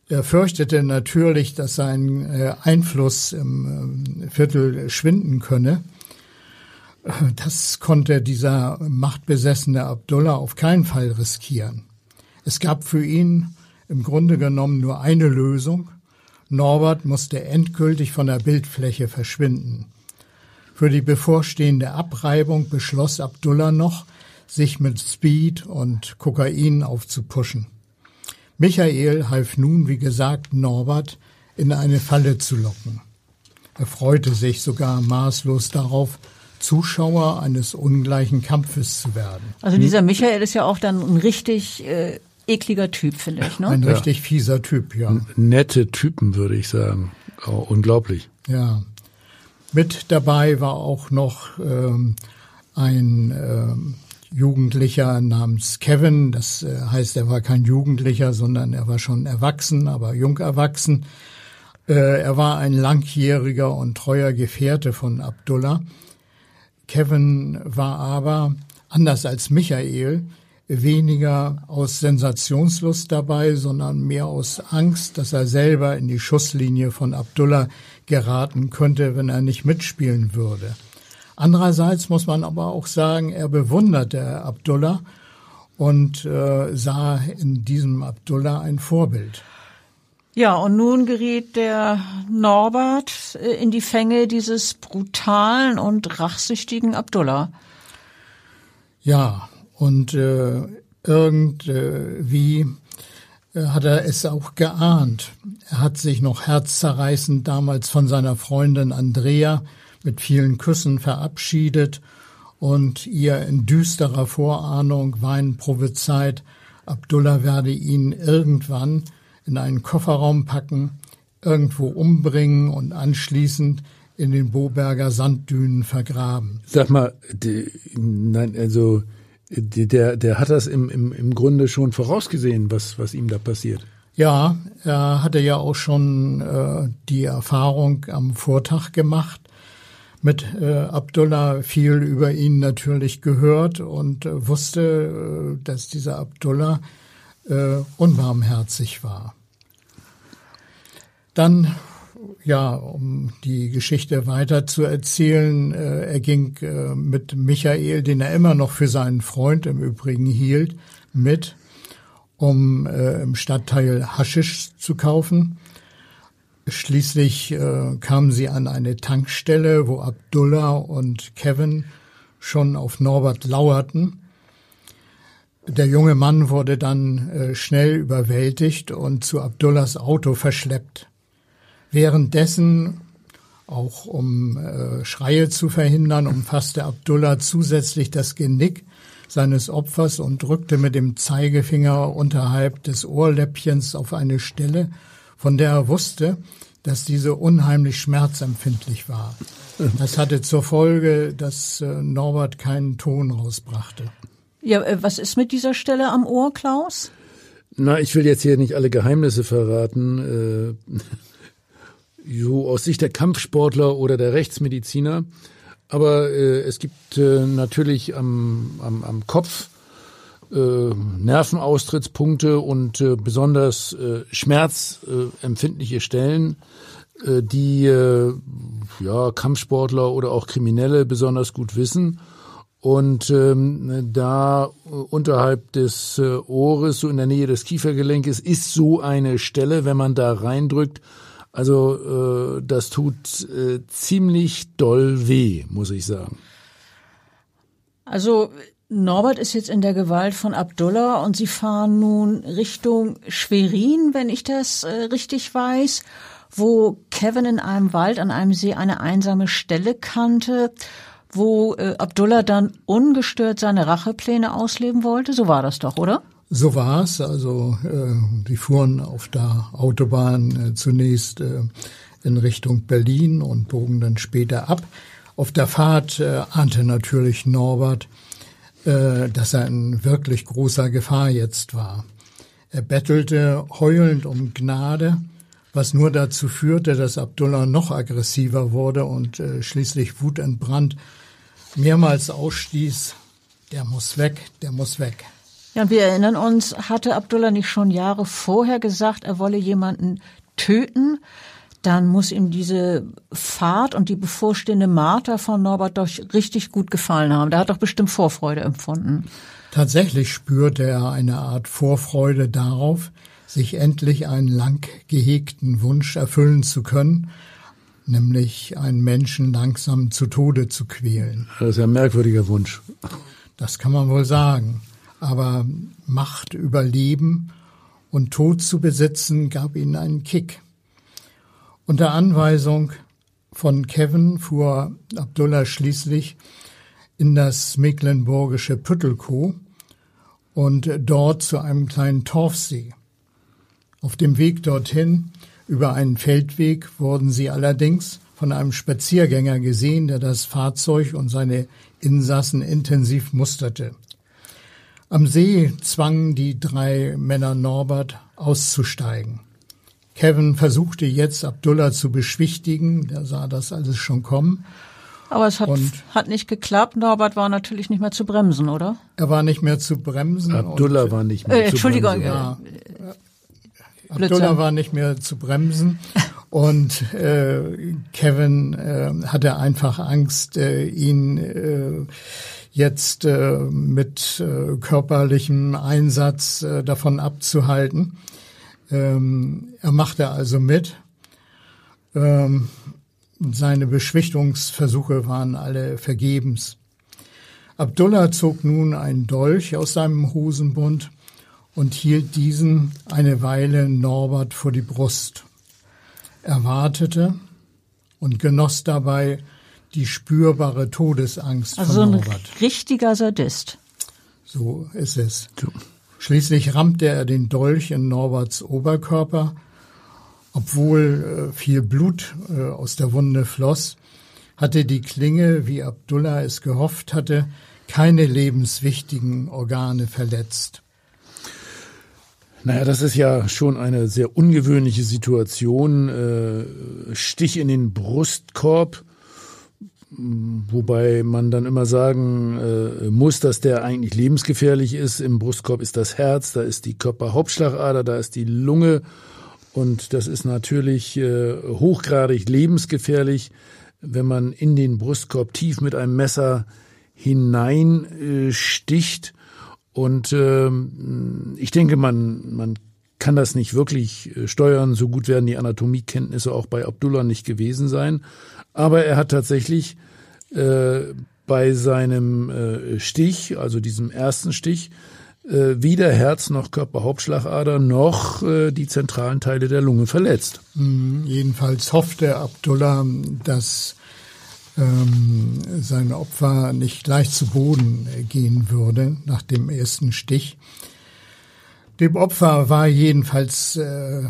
Er fürchtete natürlich, dass sein äh, Einfluss im äh, Viertel schwinden könne. Das konnte dieser machtbesessene Abdullah auf keinen Fall riskieren. Es gab für ihn im Grunde genommen nur eine Lösung. Norbert musste endgültig von der Bildfläche verschwinden. Für die bevorstehende Abreibung beschloss Abdullah noch, sich mit Speed und Kokain aufzupuschen. Michael half nun, wie gesagt, Norbert in eine Falle zu locken. Er freute sich sogar maßlos darauf, Zuschauer eines ungleichen Kampfes zu werden. Also dieser Michael ist ja auch dann ein richtig äh, ekliger Typ, finde ich. Ne? Ein richtig fieser Typ, ja. Nette Typen, würde ich sagen. Oh, unglaublich. Ja. Mit dabei war auch noch ähm, ein ähm, Jugendlicher namens Kevin. Das äh, heißt, er war kein Jugendlicher, sondern er war schon erwachsen, aber jung erwachsen. Äh, er war ein langjähriger und treuer Gefährte von Abdullah. Kevin war aber, anders als Michael, weniger aus Sensationslust dabei, sondern mehr aus Angst, dass er selber in die Schusslinie von Abdullah geraten könnte, wenn er nicht mitspielen würde. Andererseits muss man aber auch sagen, er bewunderte Abdullah und äh, sah in diesem Abdullah ein Vorbild. Ja, und nun geriet der Norbert äh, in die Fänge dieses brutalen und rachsüchtigen Abdullah. Ja, und äh, irgendwie äh, hat er es auch geahnt. Er hat sich noch herzzerreißend damals von seiner Freundin Andrea mit vielen Küssen verabschiedet und ihr in düsterer Vorahnung Wein prophezeit, Abdullah werde ihn irgendwann in einen Kofferraum packen, irgendwo umbringen und anschließend in den Boberger Sanddünen vergraben. Sag mal, die, nein, also die, der, der hat das im, im, im Grunde schon vorausgesehen, was, was ihm da passiert. Ja, er hatte ja auch schon äh, die Erfahrung am Vortag gemacht mit äh, Abdullah, viel über ihn natürlich gehört und äh, wusste, äh, dass dieser Abdullah äh, unbarmherzig war. Dann ja, um die Geschichte weiter zu erzählen, äh, er ging äh, mit Michael, den er immer noch für seinen Freund im Übrigen hielt, mit, um äh, im Stadtteil Haschisch zu kaufen. Schließlich äh, kamen sie an eine Tankstelle, wo Abdullah und Kevin schon auf Norbert lauerten. Der junge Mann wurde dann äh, schnell überwältigt und zu Abdullahs Auto verschleppt. Währenddessen, auch um äh, Schreie zu verhindern, umfasste Abdullah zusätzlich das Genick seines Opfers und drückte mit dem Zeigefinger unterhalb des Ohrläppchens auf eine Stelle, von der er wusste, dass diese unheimlich schmerzempfindlich war. Das hatte zur Folge, dass äh, Norbert keinen Ton rausbrachte. Ja, äh, was ist mit dieser Stelle am Ohr, Klaus? Na, ich will jetzt hier nicht alle Geheimnisse verraten. Äh, so aus Sicht der Kampfsportler oder der Rechtsmediziner. Aber äh, es gibt äh, natürlich am, am, am Kopf äh, Nervenaustrittspunkte und äh, besonders äh, schmerzempfindliche Stellen, äh, die äh, ja, Kampfsportler oder auch Kriminelle besonders gut wissen. Und ähm, da äh, unterhalb des äh, Ohres, so in der Nähe des Kiefergelenkes, ist so eine Stelle, wenn man da reindrückt, also äh, das tut äh, ziemlich doll weh, muss ich sagen. Also Norbert ist jetzt in der Gewalt von Abdullah und sie fahren nun Richtung Schwerin, wenn ich das äh, richtig weiß, wo Kevin in einem Wald an einem See eine einsame Stelle kannte, wo äh, Abdullah dann ungestört seine Rachepläne ausleben wollte. So war das doch, oder? So war's. Also äh, die fuhren auf der Autobahn äh, zunächst äh, in Richtung Berlin und bogen dann später ab. Auf der Fahrt äh, ahnte natürlich Norbert, dass er in wirklich großer Gefahr jetzt war. Er bettelte heulend um Gnade, was nur dazu führte, dass Abdullah noch aggressiver wurde und äh, schließlich wutentbrannt mehrmals ausstieß, der muss weg, der muss weg. Ja, wir erinnern uns, hatte Abdullah nicht schon Jahre vorher gesagt, er wolle jemanden töten? Dann muss ihm diese Fahrt und die bevorstehende Marter von Norbert doch richtig gut gefallen haben. Da hat doch bestimmt Vorfreude empfunden. Tatsächlich spürte er eine Art Vorfreude darauf, sich endlich einen lang gehegten Wunsch erfüllen zu können, nämlich einen Menschen langsam zu Tode zu quälen. Das ist ein merkwürdiger Wunsch. Das kann man wohl sagen aber Macht über Leben und Tod zu besitzen gab ihnen einen Kick. Unter Anweisung von Kevin fuhr Abdullah schließlich in das mecklenburgische Püttelkow und dort zu einem kleinen Torfsee. Auf dem Weg dorthin über einen Feldweg wurden sie allerdings von einem Spaziergänger gesehen, der das Fahrzeug und seine Insassen intensiv musterte. Am See zwangen die drei Männer Norbert auszusteigen. Kevin versuchte jetzt Abdullah zu beschwichtigen, der sah das alles schon kommen. Aber es hat, hat nicht geklappt. Norbert war natürlich nicht mehr zu bremsen, oder? Er war nicht mehr zu bremsen. Abdullah war nicht mehr äh, zu Entschuldigung, bremsen. Ja. Abdullah war nicht mehr zu bremsen und äh, Kevin äh, hatte einfach Angst, äh, ihn äh, jetzt äh, mit äh, körperlichem Einsatz äh, davon abzuhalten. Ähm, er machte also mit. Ähm, seine Beschwichtigungsversuche waren alle vergebens. Abdullah zog nun einen Dolch aus seinem Hosenbund und hielt diesen eine Weile Norbert vor die Brust. Er wartete und genoss dabei die spürbare Todesangst also von Norbert. Norbert. ein richtiger Sadist. So ist es. Schließlich rammte er den Dolch in Norberts Oberkörper Obwohl äh, viel Blut äh, aus der Wunde floss, hatte die Klinge, wie Abdullah es gehofft hatte, keine lebenswichtigen Organe verletzt. Naja, das ist ja schon eine sehr ungewöhnliche Situation. Äh, Stich in den Brustkorb, wobei man dann immer sagen äh, muss, dass der eigentlich lebensgefährlich ist. Im Brustkorb ist das Herz, da ist die Körperhauptschlagader, da ist die Lunge und das ist natürlich äh, hochgradig lebensgefährlich, wenn man in den Brustkorb tief mit einem Messer hineinsticht. Und ähm, ich denke, man, man kann das nicht wirklich äh, steuern. So gut werden die Anatomiekenntnisse auch bei Abdullah nicht gewesen sein. Aber er hat tatsächlich äh, bei seinem äh, Stich, also diesem ersten Stich, äh, weder Herz noch Körperhauptschlagader noch äh, die zentralen Teile der Lunge verletzt. Mhm, jedenfalls hoffte Abdullah, dass ähm, sein Opfer nicht gleich zu Boden gehen würde nach dem ersten Stich. Dem Opfer war jedenfalls äh,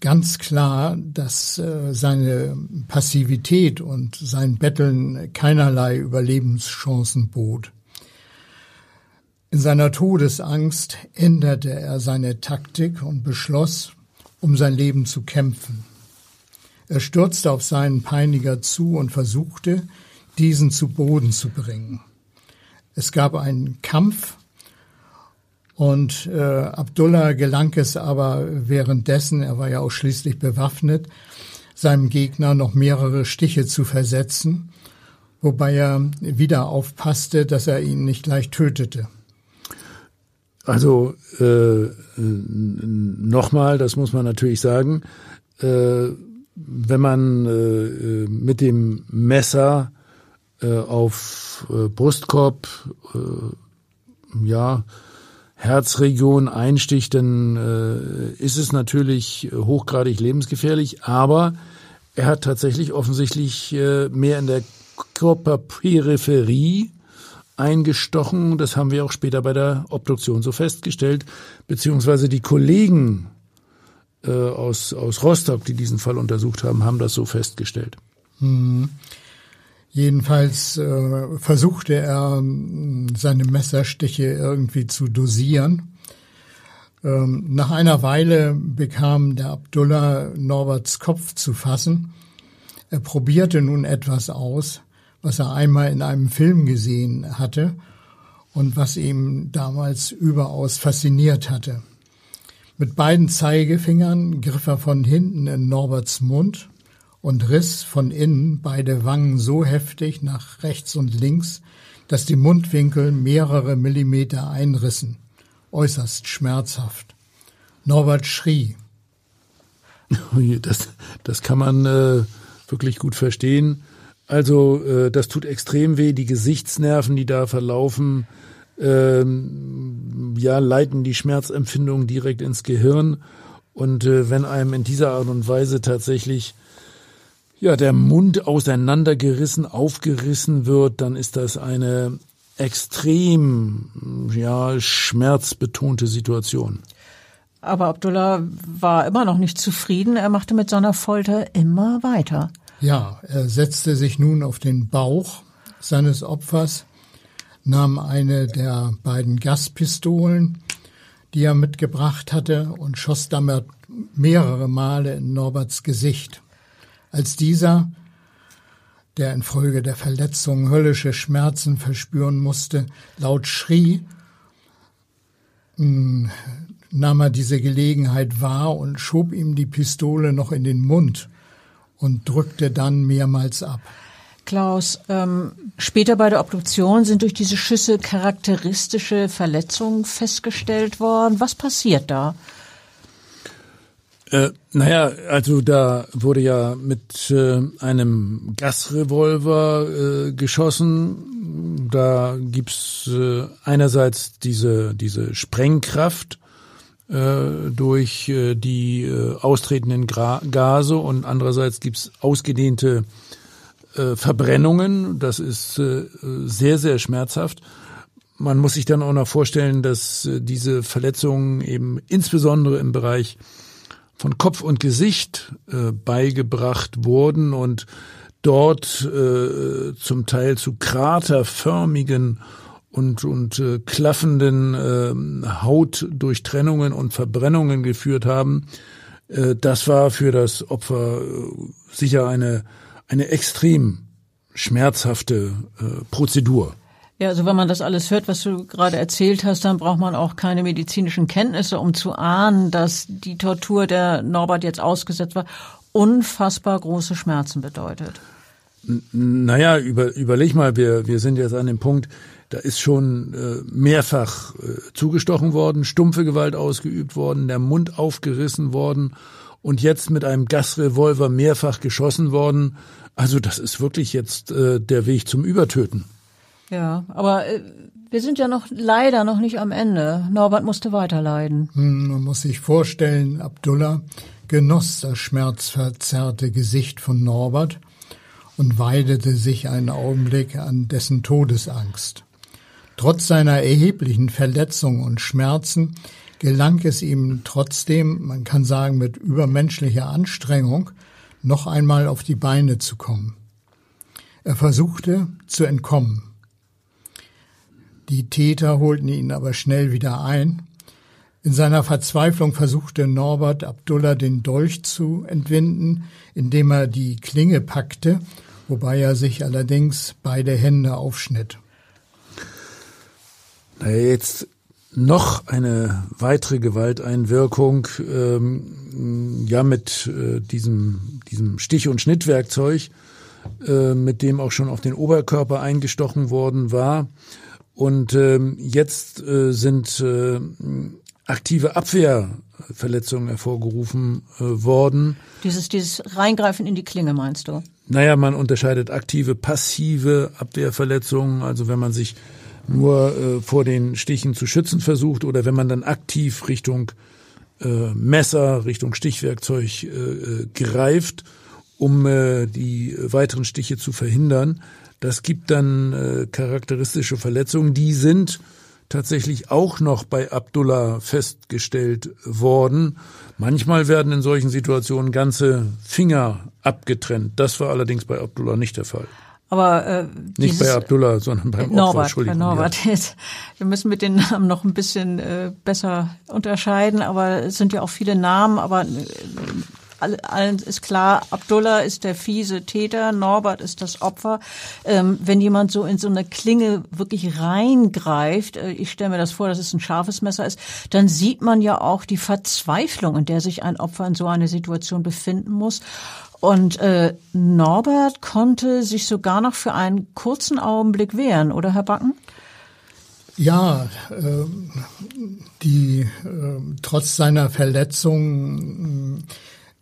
ganz klar, dass äh, seine Passivität und sein Betteln keinerlei Überlebenschancen bot. In seiner Todesangst änderte er seine Taktik und beschloss, um sein Leben zu kämpfen. Er stürzte auf seinen Peiniger zu und versuchte, diesen zu Boden zu bringen. Es gab einen Kampf und äh, Abdullah gelang es aber währenddessen, er war ja auch schließlich bewaffnet, seinem Gegner noch mehrere Stiche zu versetzen, wobei er wieder aufpasste, dass er ihn nicht gleich tötete. Also äh, nochmal, das muss man natürlich sagen, äh, wenn man äh, mit dem Messer äh, auf äh, Brustkorb, äh, ja, Herzregion einsticht, dann äh, ist es natürlich hochgradig lebensgefährlich, aber er hat tatsächlich offensichtlich äh, mehr in der Körperperipherie eingestochen. Das haben wir auch später bei der Obduktion so festgestellt, beziehungsweise die Kollegen äh, aus, aus Rostock, die diesen Fall untersucht haben, haben das so festgestellt. Hm. Jedenfalls äh, versuchte er, seine Messerstiche irgendwie zu dosieren. Ähm, nach einer Weile bekam der Abdullah Norberts Kopf zu fassen. Er probierte nun etwas aus, was er einmal in einem Film gesehen hatte und was ihm damals überaus fasziniert hatte. Mit beiden Zeigefingern griff er von hinten in Norberts Mund und riss von innen beide Wangen so heftig nach rechts und links, dass die Mundwinkel mehrere Millimeter einrissen. Äußerst schmerzhaft. Norbert schrie. Das, das kann man äh, wirklich gut verstehen. Also äh, das tut extrem weh. Die Gesichtsnerven, die da verlaufen, ähm, ja, leiten die Schmerzempfindung direkt ins Gehirn. Und äh, wenn einem in dieser Art und Weise tatsächlich ja, der Mund auseinandergerissen, aufgerissen wird, dann ist das eine extrem ja, schmerzbetonte Situation. Aber Abdullah war immer noch nicht zufrieden. Er machte mit seiner Folter immer weiter. Ja, er setzte sich nun auf den Bauch seines Opfers nahm eine der beiden Gaspistolen, die er mitgebracht hatte, und schoss damit mehrere Male in Norberts Gesicht. Als dieser, der infolge der Verletzung höllische Schmerzen verspüren musste, laut schrie, hm, nahm er diese Gelegenheit wahr und schob ihm die Pistole noch in den Mund und drückte dann mehrmals ab. Klaus, ähm, später bei der Obduktion sind durch diese Schüsse charakteristische Verletzungen festgestellt worden. Was passiert da? Äh, naja, also da wurde ja mit äh, einem Gasrevolver äh, geschossen. Da gibt's äh, einerseits diese, diese Sprengkraft äh, durch äh, die äh, austretenden Gra Gase und andererseits gibt's ausgedehnte äh, Verbrennungen. Das ist äh, sehr, sehr schmerzhaft. Man muss sich dann auch noch vorstellen, dass äh, diese Verletzungen eben insbesondere im Bereich von Kopf und Gesicht äh, beigebracht wurden und dort äh, zum Teil zu kraterförmigen und, und äh, klaffenden äh, Hautdurchtrennungen und Verbrennungen geführt haben. Äh, das war für das Opfer äh, sicher eine, eine extrem schmerzhafte äh, Prozedur. Ja, also wenn man das alles hört, was du gerade erzählt hast, dann braucht man auch keine medizinischen Kenntnisse, um zu ahnen, dass die Tortur, der Norbert jetzt ausgesetzt war, unfassbar große Schmerzen bedeutet. Naja, über, überleg mal, wir, wir sind jetzt an dem Punkt, da ist schon äh, mehrfach äh, zugestochen worden, stumpfe Gewalt ausgeübt worden, der Mund aufgerissen worden und jetzt mit einem Gasrevolver mehrfach geschossen worden. Also das ist wirklich jetzt äh, der Weg zum Übertöten. Ja, aber äh, wir sind ja noch leider noch nicht am Ende. Norbert musste weiterleiden. Hm, man muss sich vorstellen, Abdullah genoss das schmerzverzerrte Gesicht von Norbert und weidete sich einen Augenblick an dessen Todesangst. Trotz seiner erheblichen Verletzungen und Schmerzen gelang es ihm trotzdem, man kann sagen mit übermenschlicher Anstrengung, noch einmal auf die Beine zu kommen. Er versuchte zu entkommen. Die Täter holten ihn aber schnell wieder ein. In seiner Verzweiflung versuchte Norbert Abdullah den Dolch zu entwinden, indem er die Klinge packte, wobei er sich allerdings beide Hände aufschnitt. Jetzt noch eine weitere Gewalteinwirkung, ähm, ja mit äh, diesem, diesem Stich- und Schnittwerkzeug, äh, mit dem auch schon auf den Oberkörper eingestochen worden war. Und ähm, jetzt äh, sind äh, aktive Abwehrverletzungen hervorgerufen äh, worden. Dieses, dieses Reingreifen in die Klinge meinst du? Naja, man unterscheidet aktive, passive Abwehrverletzungen. Also wenn man sich nur äh, vor den Stichen zu schützen versucht oder wenn man dann aktiv Richtung äh, Messer, Richtung Stichwerkzeug äh, äh greift, um äh, die weiteren Stiche zu verhindern. Das gibt dann äh, charakteristische Verletzungen, die sind tatsächlich auch noch bei Abdullah festgestellt worden. Manchmal werden in solchen Situationen ganze Finger abgetrennt. Das war allerdings bei Abdullah nicht der Fall. Aber äh, nicht bei Abdullah, sondern beim Norbert, Opfer. Bei Norbert. Ja. Wir müssen mit den Namen noch ein bisschen äh, besser unterscheiden, aber es sind ja auch viele Namen, aber äh, allen ist klar, Abdullah ist der fiese Täter, Norbert ist das Opfer. Ähm, wenn jemand so in so eine Klinge wirklich reingreift, äh, ich stelle mir das vor, dass es ein scharfes Messer ist, dann sieht man ja auch die Verzweiflung, in der sich ein Opfer in so einer Situation befinden muss. Und äh, Norbert konnte sich sogar noch für einen kurzen Augenblick wehren, oder Herr Backen? Ja, äh, die äh, trotz seiner Verletzung äh,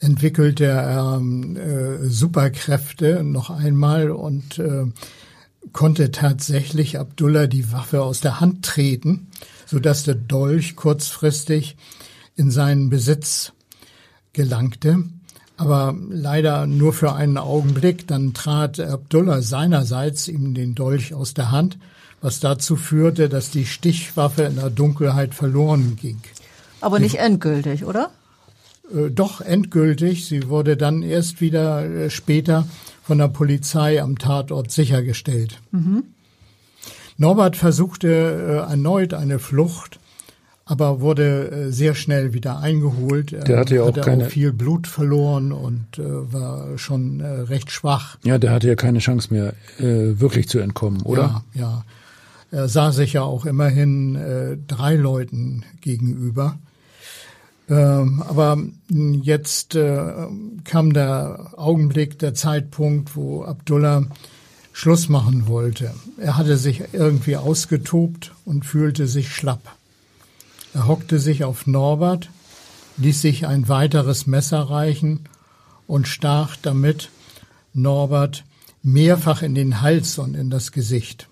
entwickelte er äh, Superkräfte noch einmal und äh, konnte tatsächlich Abdullah die Waffe aus der Hand treten, so dass der Dolch kurzfristig in seinen Besitz gelangte aber leider nur für einen Augenblick. Dann trat Abdullah seinerseits ihm den Dolch aus der Hand, was dazu führte, dass die Stichwaffe in der Dunkelheit verloren ging. Aber nicht endgültig, oder? Äh, doch endgültig. Sie wurde dann erst wieder äh, später von der Polizei am Tatort sichergestellt. Mhm. Norbert versuchte äh, erneut eine Flucht, aber wurde äh, sehr schnell wieder eingeholt. Der hatte ja auch, hatte keine, auch viel Blut verloren und äh, war schon äh, recht schwach. Ja, der hatte ja keine Chance mehr, äh, wirklich zu entkommen, oder? Ja, ja. Er sah sich ja auch immerhin äh, drei Leuten gegenüber. Ähm, aber jetzt äh, kam der Augenblick, der Zeitpunkt, wo Abdullah Schluss machen wollte. Er hatte sich irgendwie ausgetobt und fühlte sich schlapp. Er hockte sich auf Norbert, ließ sich ein weiteres Messer reichen und stach damit Norbert mehrfach in den Hals und in das Gesicht.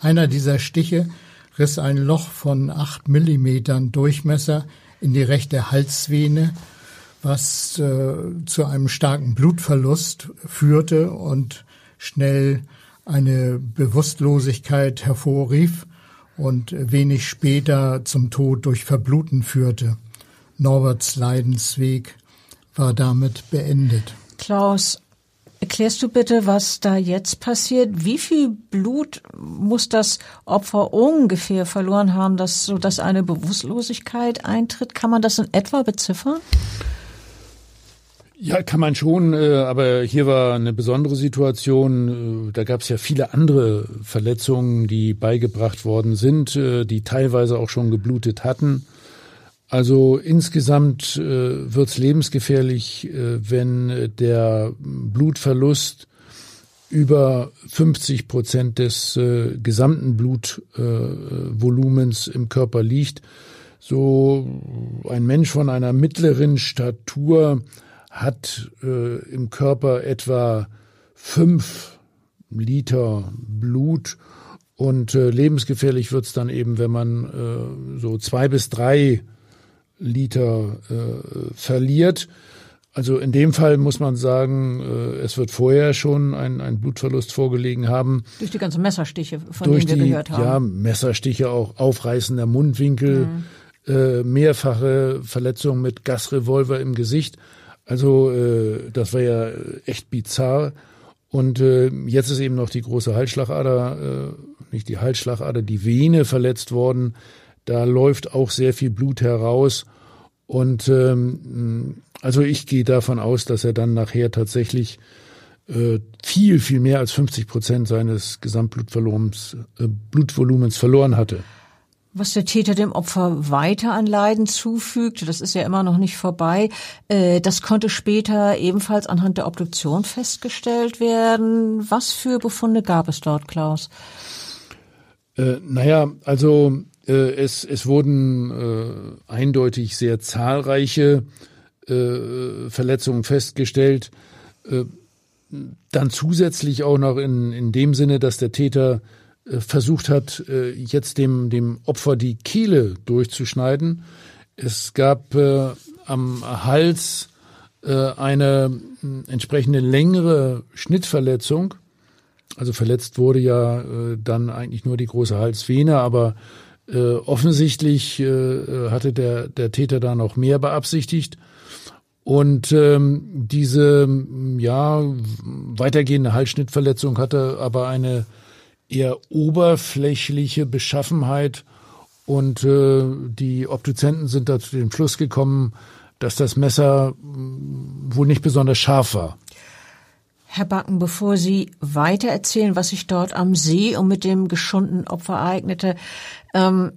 Einer dieser Stiche riss ein Loch von acht Millimetern Durchmesser in die rechte Halsvene, was äh, zu einem starken Blutverlust führte und schnell eine Bewusstlosigkeit hervorrief und wenig später zum Tod durch Verbluten führte. Norberts Leidensweg war damit beendet. Klaus, erklärst du bitte, was da jetzt passiert? Wie viel Blut muss das Opfer ungefähr verloren haben, dass, so dass eine Bewusstlosigkeit eintritt? Kann man das in etwa beziffern? Ja, kann man schon, äh, aber hier war eine besondere Situation. Äh, da gab es ja viele andere Verletzungen, die beigebracht worden sind, äh, die teilweise auch schon geblutet hatten. Also insgesamt wird's lebensgefährlich, wenn der Blutverlust über 50 Prozent des gesamten Blutvolumens im Körper liegt. So ein Mensch von einer mittleren Statur hat äh, im Körper etwa fünf Liter Blut und äh, lebensgefährlich wird's dann eben, wenn man äh, so zwei bis drei Liter äh, verliert. Also in dem Fall muss man sagen, äh, es wird vorher schon ein, ein Blutverlust vorgelegen haben. Durch die ganzen Messerstiche, von denen wir die, gehört haben. Ja, Messerstiche, auch Aufreißen der Mundwinkel, mhm. äh, mehrfache Verletzungen mit Gasrevolver im Gesicht. Also äh, das war ja echt bizarr. Und äh, jetzt ist eben noch die große Halsschlagader, äh, nicht die Halsschlagader, die Vene verletzt worden. Da läuft auch sehr viel Blut heraus. Und ähm, also ich gehe davon aus, dass er dann nachher tatsächlich äh, viel, viel mehr als 50 Prozent seines Gesamtblutvolumens äh, Blutvolumens verloren hatte. Was der Täter dem Opfer weiter an Leiden zufügt, das ist ja immer noch nicht vorbei, äh, das konnte später ebenfalls anhand der Obduktion festgestellt werden. Was für Befunde gab es dort, Klaus? Äh, naja, also es, es wurden äh, eindeutig sehr zahlreiche äh, Verletzungen festgestellt. Äh, dann zusätzlich auch noch in, in dem Sinne, dass der Täter äh, versucht hat, äh, jetzt dem, dem Opfer die Kehle durchzuschneiden. Es gab äh, am Hals äh, eine entsprechende längere Schnittverletzung. Also verletzt wurde ja äh, dann eigentlich nur die große Halsvene, aber äh, offensichtlich äh, hatte der, der Täter da noch mehr beabsichtigt. Und ähm, diese ja weitergehende Halsschnittverletzung hatte aber eine eher oberflächliche Beschaffenheit und äh, die Obduzenten sind da zu dem Schluss gekommen, dass das Messer mm, wohl nicht besonders scharf war. Herr Backen, bevor Sie weiter erzählen, was sich dort am See und mit dem geschundenen Opfer ereignete, ähm,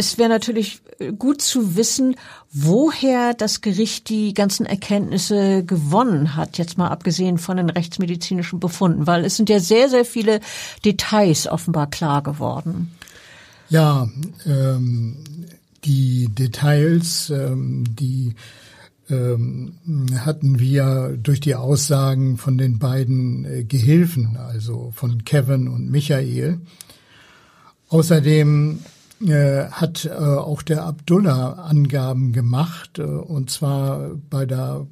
es wäre natürlich äh, gut zu wissen, woher das Gericht die ganzen Erkenntnisse gewonnen hat, jetzt mal abgesehen von den rechtsmedizinischen Befunden, weil es sind ja sehr, sehr viele Details offenbar klar geworden. Ja, ähm, die Details, ähm, die ähm, hatten wir durch die Aussagen von den beiden äh, Gehilfen, also von Kevin und Michael. Außerdem äh, hat äh, auch der Abdullah Angaben gemacht, äh, und zwar bei der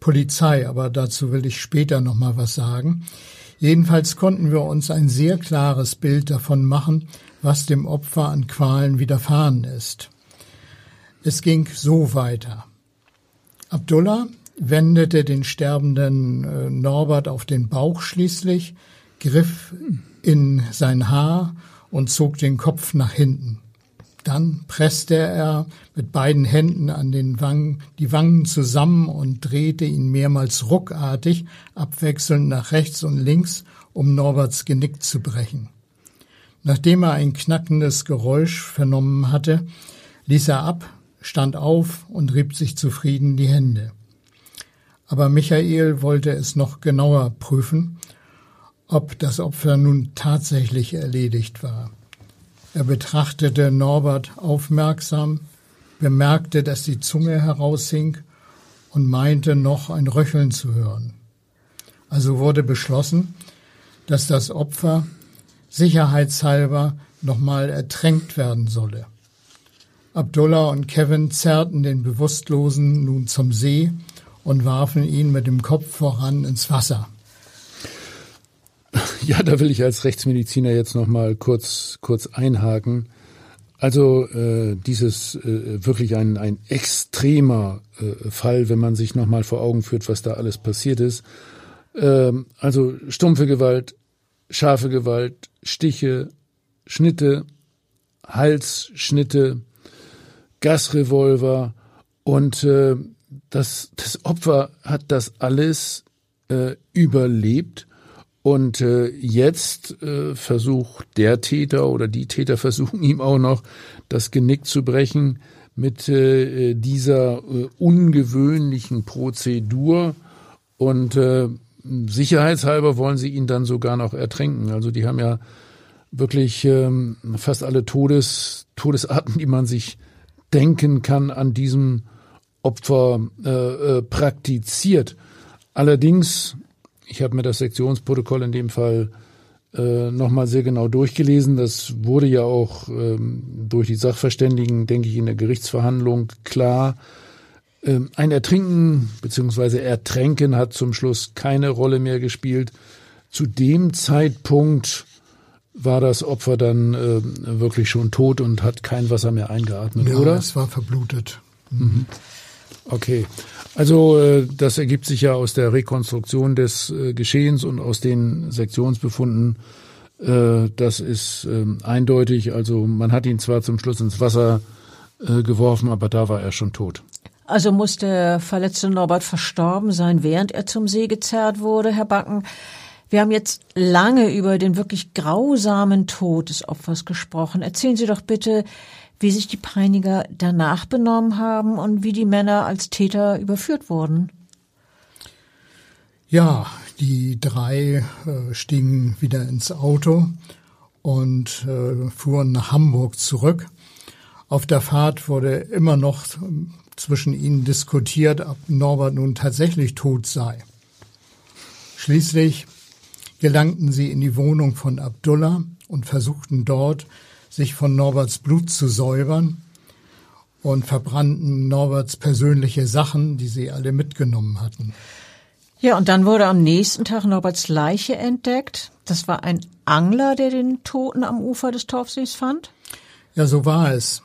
Polizei, aber dazu will ich später noch mal was sagen. Jedenfalls konnten wir uns ein sehr klares Bild davon machen, was dem Opfer an Qualen widerfahren ist. Es ging so weiter. Abdullah wendete den sterbenden äh, Norbert auf den Bauch schließlich, griff in sein Haar und zog den Kopf nach hinten. Dann presste er mit beiden Händen an den Wangen, die Wangen zusammen und drehte ihn mehrmals ruckartig, abwechselnd nach rechts und links, um Norberts Genick zu brechen. Nachdem er ein knackendes Geräusch vernommen hatte, ließ er ab, stand auf und rieb sich zufrieden die Hände. Aber Michael wollte es noch genauer prüfen, ob das Opfer nun tatsächlich erledigt war. Er betrachtete Norbert aufmerksam, bemerkte, dass die Zunge heraushing und meinte noch ein Röcheln zu hören. Also wurde beschlossen, dass das Opfer sicherheitshalber nochmal ertränkt werden solle. Abdullah und Kevin zerrten den Bewusstlosen nun zum See und warfen ihn mit dem Kopf voran ins Wasser. Ja, da will ich als Rechtsmediziner jetzt noch mal kurz kurz einhaken. Also äh, dieses äh, wirklich ein, ein extremer äh, Fall, wenn man sich nochmal vor Augen führt, was da alles passiert ist. Ähm, also stumpfe Gewalt, scharfe Gewalt, Stiche, Schnitte, Halsschnitte, Gasrevolver und äh, das, das Opfer hat das alles äh, überlebt und äh, jetzt äh, versucht der Täter oder die Täter versuchen ihm auch noch das Genick zu brechen mit äh, dieser äh, ungewöhnlichen Prozedur und äh, sicherheitshalber wollen sie ihn dann sogar noch ertränken. Also die haben ja wirklich ähm, fast alle Todes, Todesarten, die man sich denken kann, an diesem Opfer äh, äh, praktiziert. Allerdings ich habe mir das Sektionsprotokoll in dem Fall äh, nochmal sehr genau durchgelesen. Das wurde ja auch ähm, durch die Sachverständigen, denke ich, in der Gerichtsverhandlung klar. Ähm, ein Ertrinken bzw. Ertränken hat zum Schluss keine Rolle mehr gespielt. Zu dem Zeitpunkt war das Opfer dann äh, wirklich schon tot und hat kein Wasser mehr eingeatmet, ja, oder? es war verblutet. Mhm. Okay. Also äh, das ergibt sich ja aus der Rekonstruktion des äh, Geschehens und aus den Sektionsbefunden. Äh, das ist ähm, eindeutig. Also man hat ihn zwar zum Schluss ins Wasser geworfen, aber da war er schon tot. Also muss der verletzte Norbert verstorben sein, während er zum See gezerrt wurde, Herr Backen. Wir haben jetzt lange über den wirklich grausamen Tod des Opfers gesprochen. Erzählen Sie doch bitte, wie sich die Peiniger danach benommen haben und wie die Männer als Täter überführt wurden. Ja, die drei äh, stiegen wieder ins Auto und äh, fuhren nach Hamburg zurück. Auf der Fahrt wurde immer noch ähm, zwischen ihnen diskutiert, ob Norbert nun tatsächlich tot sei. Schließlich gelangten sie in die Wohnung von Abdullah und versuchten dort sich von Norberts Blut zu säubern und verbrannten Norberts persönliche Sachen, die sie alle mitgenommen hatten. Ja, und dann wurde am nächsten Tag Norberts Leiche entdeckt. Das war ein Angler, der den Toten am Ufer des Torfsees fand? Ja, so war es.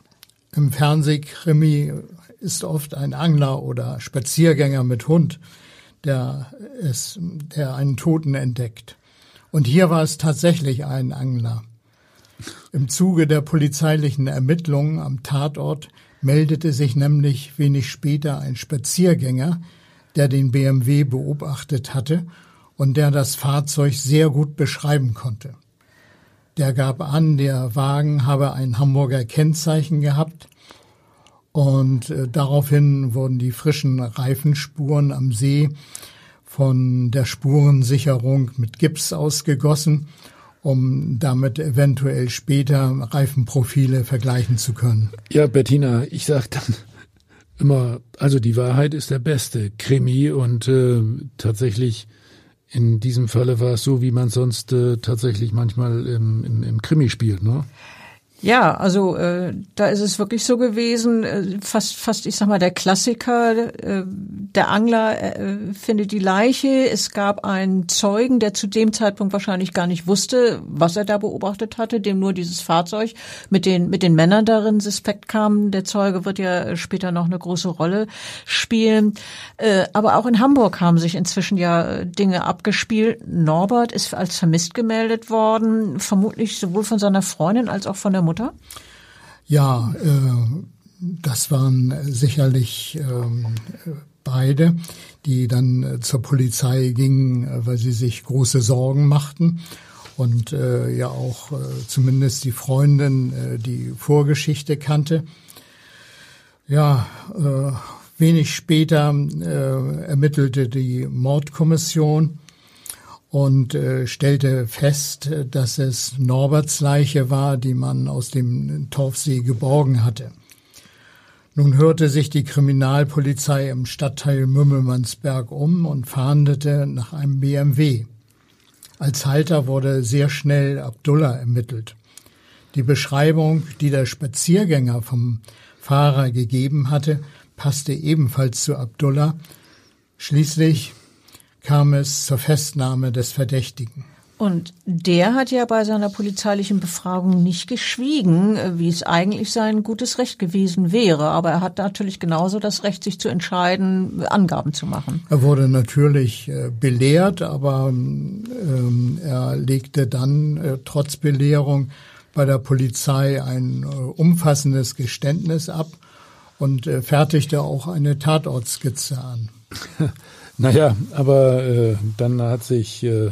Im Fernsehkrimi ist oft ein Angler oder Spaziergänger mit Hund, der es, der einen Toten entdeckt. Und hier war es tatsächlich ein Angler. Im Zuge der polizeilichen Ermittlungen am Tatort meldete sich nämlich wenig später ein Spaziergänger, der den BMW beobachtet hatte und der das Fahrzeug sehr gut beschreiben konnte. Der gab an, der Wagen habe ein Hamburger Kennzeichen gehabt und äh, daraufhin wurden die frischen Reifenspuren am See von der Spurensicherung mit Gips ausgegossen um damit eventuell später Reifenprofile vergleichen zu können. Ja, Bettina, ich sag dann immer, also die Wahrheit ist der beste Krimi und äh, tatsächlich in diesem Falle war es so, wie man sonst äh, tatsächlich manchmal im, im, im Krimi spielt, ne? Ja, also äh, da ist es wirklich so gewesen, äh, fast, fast, ich sag mal, der Klassiker, äh, der Angler äh, findet die Leiche. Es gab einen Zeugen, der zu dem Zeitpunkt wahrscheinlich gar nicht wusste, was er da beobachtet hatte, dem nur dieses Fahrzeug mit den, mit den Männern darin suspekt kam. Der Zeuge wird ja später noch eine große Rolle spielen. Äh, aber auch in Hamburg haben sich inzwischen ja Dinge abgespielt. Norbert ist als vermisst gemeldet worden, vermutlich sowohl von seiner Freundin als auch von der Mutter? Ja, äh, das waren sicherlich äh, beide, die dann äh, zur Polizei gingen, äh, weil sie sich große Sorgen machten und äh, ja auch äh, zumindest die Freundin äh, die Vorgeschichte kannte. Ja, äh, wenig später äh, ermittelte die Mordkommission und äh, stellte fest, dass es Norberts Leiche war, die man aus dem Torfsee geborgen hatte. Nun hörte sich die Kriminalpolizei im Stadtteil Mümmelmannsberg um und fahndete nach einem BMW. Als Halter wurde sehr schnell Abdullah ermittelt. Die Beschreibung, die der Spaziergänger vom Fahrer gegeben hatte, passte ebenfalls zu Abdullah. Schließlich kam es zur Festnahme des Verdächtigen. Und der hat ja bei seiner polizeilichen Befragung nicht geschwiegen, wie es eigentlich sein gutes Recht gewesen wäre. Aber er hat natürlich genauso das Recht, sich zu entscheiden, Angaben zu machen. Er wurde natürlich äh, belehrt, aber ähm, er legte dann äh, trotz Belehrung bei der Polizei ein äh, umfassendes Geständnis ab und äh, fertigte auch eine Tatortskizze an. naja, aber äh, dann hat sich äh,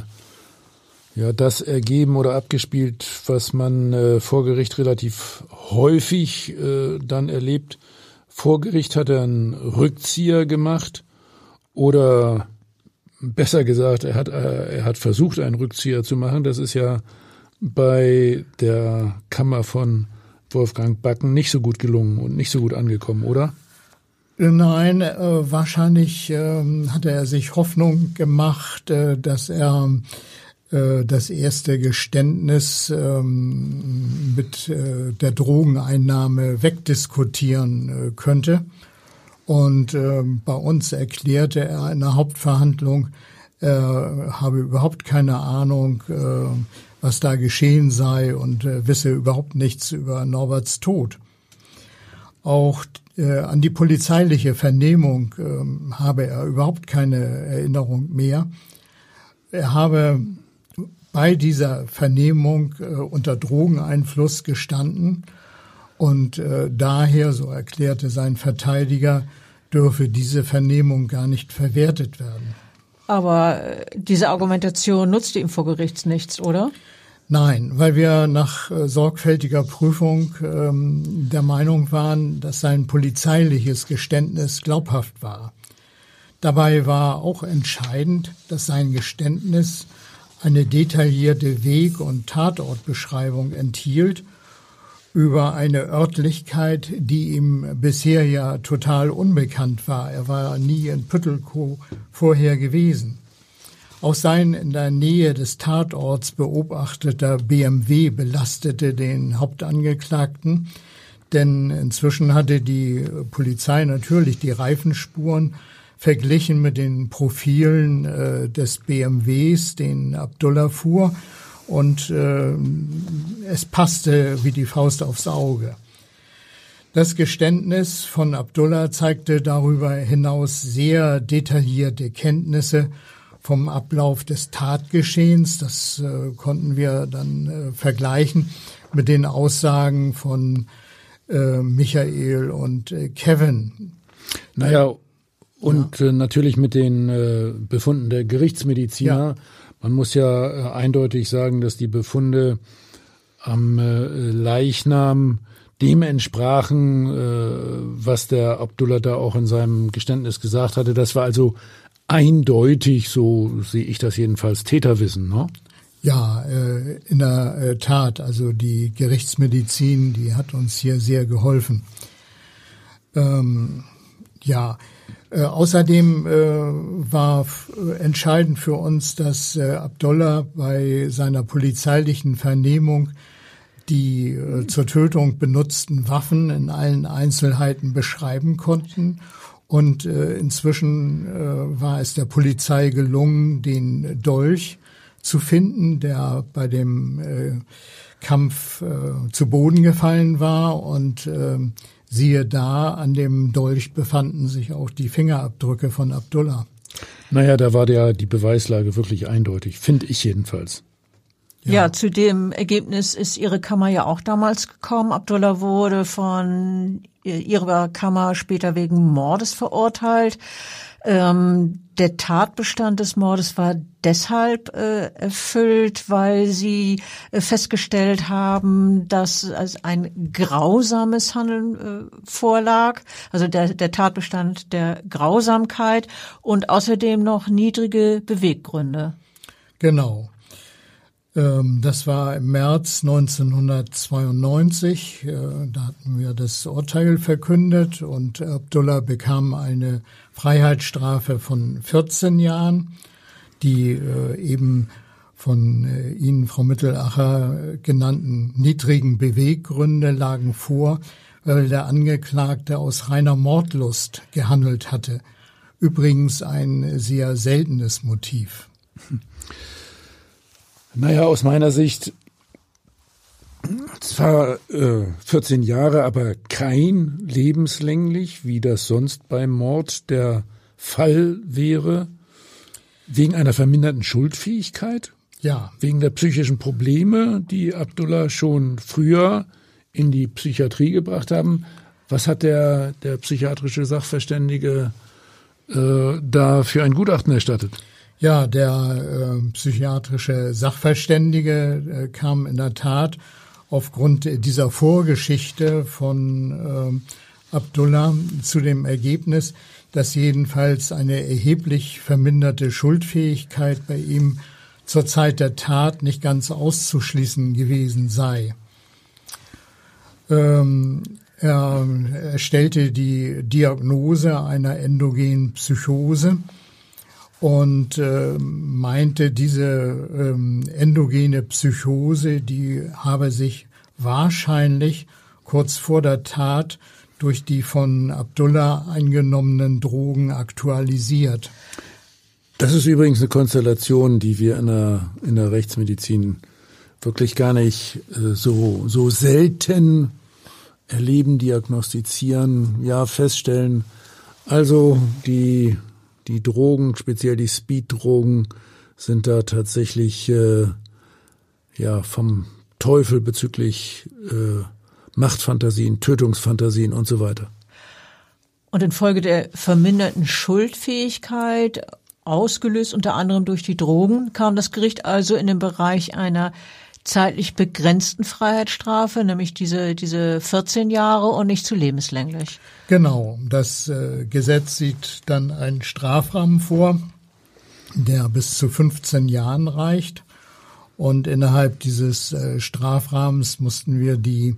ja das ergeben oder abgespielt, was man äh, vor Gericht relativ häufig äh, dann erlebt. Vor Gericht hat er einen Rückzieher gemacht oder besser gesagt, er hat, äh, er hat versucht, einen Rückzieher zu machen. Das ist ja bei der Kammer von Wolfgang Backen nicht so gut gelungen und nicht so gut angekommen, oder? Nein, äh, wahrscheinlich äh, hatte er sich Hoffnung gemacht, äh, dass er äh, das erste Geständnis ähm, mit äh, der Drogeneinnahme wegdiskutieren äh, könnte. Und ähm, bei uns erklärte er in der Hauptverhandlung, er habe überhaupt keine Ahnung, was da geschehen sei und wisse überhaupt nichts über Norberts Tod. Auch an die polizeiliche Vernehmung ähm, habe er überhaupt keine Erinnerung mehr. Er habe bei dieser Vernehmung äh, unter Drogeneinfluss gestanden und äh, daher, so erklärte sein Verteidiger, dürfe diese Vernehmung gar nicht verwertet werden. Aber äh, diese Argumentation nutzte ihm vor Gerichts nichts, oder? Nein, weil wir nach äh, sorgfältiger Prüfung ähm, der Meinung waren, dass sein polizeiliches Geständnis glaubhaft war. Dabei war auch entscheidend, dass sein Geständnis eine detaillierte Weg- und Tatortbeschreibung enthielt über eine Örtlichkeit, die ihm bisher ja total unbekannt war. Er war nie in Püttelkow vorher gewesen. Auch sein in der Nähe des Tatorts beobachteter BMW belastete den Hauptangeklagten, denn inzwischen hatte die Polizei natürlich die Reifenspuren verglichen mit den Profilen äh, des BMWs, den Abdullah fuhr. Und äh, es passte wie die Faust aufs Auge. Das Geständnis von Abdullah zeigte darüber hinaus sehr detaillierte Kenntnisse vom Ablauf des Tatgeschehens. Das äh, konnten wir dann äh, vergleichen mit den Aussagen von äh, Michael und äh, Kevin. Naja, und ja. äh, natürlich mit den äh, Befunden der Gerichtsmediziner. Ja. Man muss ja eindeutig sagen, dass die Befunde am Leichnam dem entsprachen, was der Abdullah da auch in seinem Geständnis gesagt hatte. Das war also eindeutig, so sehe ich das jedenfalls, Täterwissen, ne? Ja, äh, in der äh, Tat. Also die Gerichtsmedizin, die hat uns hier sehr geholfen. Ähm, ja, äh, außerdem äh, war entscheidend für uns, dass äh, Abdullah bei seiner polizeilichen Vernehmung die äh, zur Tötung benutzten Waffen in allen Einzelheiten beschreiben konnten. Und äh, inzwischen äh, war es der Polizei gelungen, den Dolch zu finden, der bei dem äh, Kampf äh, zu Boden gefallen war und äh, Siehe da, an dem Dolch befanden sich auch die Fingerabdrücke von Abdullah. Naja, da war der, die Beweislage wirklich eindeutig, finde ich jedenfalls. Ja. ja. zu dem Ergebnis ist Ihre Kammer ja auch damals gekommen. Abdullah wurde von Ihrer Kammer später wegen Mordes verurteilt. Ähm, der Tatbestand des Mordes war deshalb äh, erfüllt, weil sie äh, festgestellt haben, dass als ein grausames Handeln äh, vorlag, also der, der Tatbestand der Grausamkeit und außerdem noch niedrige Beweggründe. Genau. Ähm, das war im März 1992. Äh, da hatten wir das Urteil verkündet und Abdullah bekam eine Freiheitsstrafe von 14 Jahren, die äh, eben von äh, Ihnen, Frau Mittelacher, genannten niedrigen Beweggründe lagen vor, weil der Angeklagte aus reiner Mordlust gehandelt hatte. Übrigens ein sehr seltenes Motiv. Naja, aus meiner Sicht zwar äh, 14 Jahre, aber kein lebenslänglich, wie das sonst beim Mord der Fall wäre, wegen einer verminderten Schuldfähigkeit, Ja, wegen der psychischen Probleme, die Abdullah schon früher in die Psychiatrie gebracht haben. Was hat der, der psychiatrische Sachverständige äh, da für ein Gutachten erstattet? Ja, der äh, psychiatrische Sachverständige äh, kam in der Tat aufgrund dieser Vorgeschichte von äh, Abdullah zu dem Ergebnis, dass jedenfalls eine erheblich verminderte Schuldfähigkeit bei ihm zur Zeit der Tat nicht ganz auszuschließen gewesen sei. Ähm, er, er stellte die Diagnose einer endogenen Psychose und äh, meinte, diese ähm, endogene Psychose, die habe sich wahrscheinlich kurz vor der Tat durch die von Abdullah eingenommenen Drogen aktualisiert. Das ist übrigens eine Konstellation, die wir in der, in der Rechtsmedizin wirklich gar nicht äh, so, so selten erleben, diagnostizieren, ja, feststellen. Also die, die Drogen, speziell die Speeddrogen, sind da tatsächlich äh, ja vom Teufel bezüglich äh, Machtfantasien, Tötungsfantasien und so weiter. Und infolge der verminderten Schuldfähigkeit, ausgelöst unter anderem durch die Drogen, kam das Gericht also in den Bereich einer zeitlich begrenzten Freiheitsstrafe, nämlich diese, diese 14 Jahre und nicht zu lebenslänglich. Genau, das äh, Gesetz sieht dann einen Strafrahmen vor, der bis zu 15 Jahren reicht. Und innerhalb dieses äh, Strafrahmens mussten wir die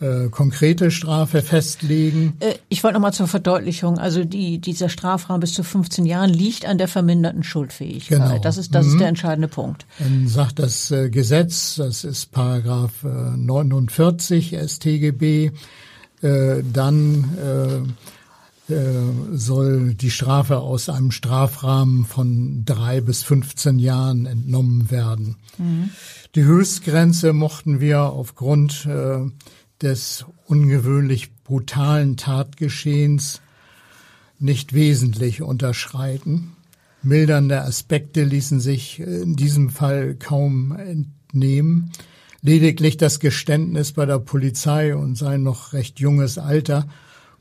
äh, konkrete Strafe festlegen. Äh, Ich wollte nochmal zur Verdeutlichung, also die, dieser Strafrahmen bis zu 15 Jahren liegt an der verminderten Schuldfähigkeit. Genau. Das ist, das ist der entscheidende Punkt. Dann sagt das äh, Gesetz, das ist Paragraph äh, 49 StGB, äh, dann äh, äh, soll die Strafe aus einem Strafrahmen von drei bis 15 Jahren entnommen werden. Die Höchstgrenze mochten wir aufgrund des ungewöhnlich brutalen Tatgeschehens nicht wesentlich unterschreiten. Mildernde Aspekte ließen sich in diesem Fall kaum entnehmen. Lediglich das Geständnis bei der Polizei und sein noch recht junges Alter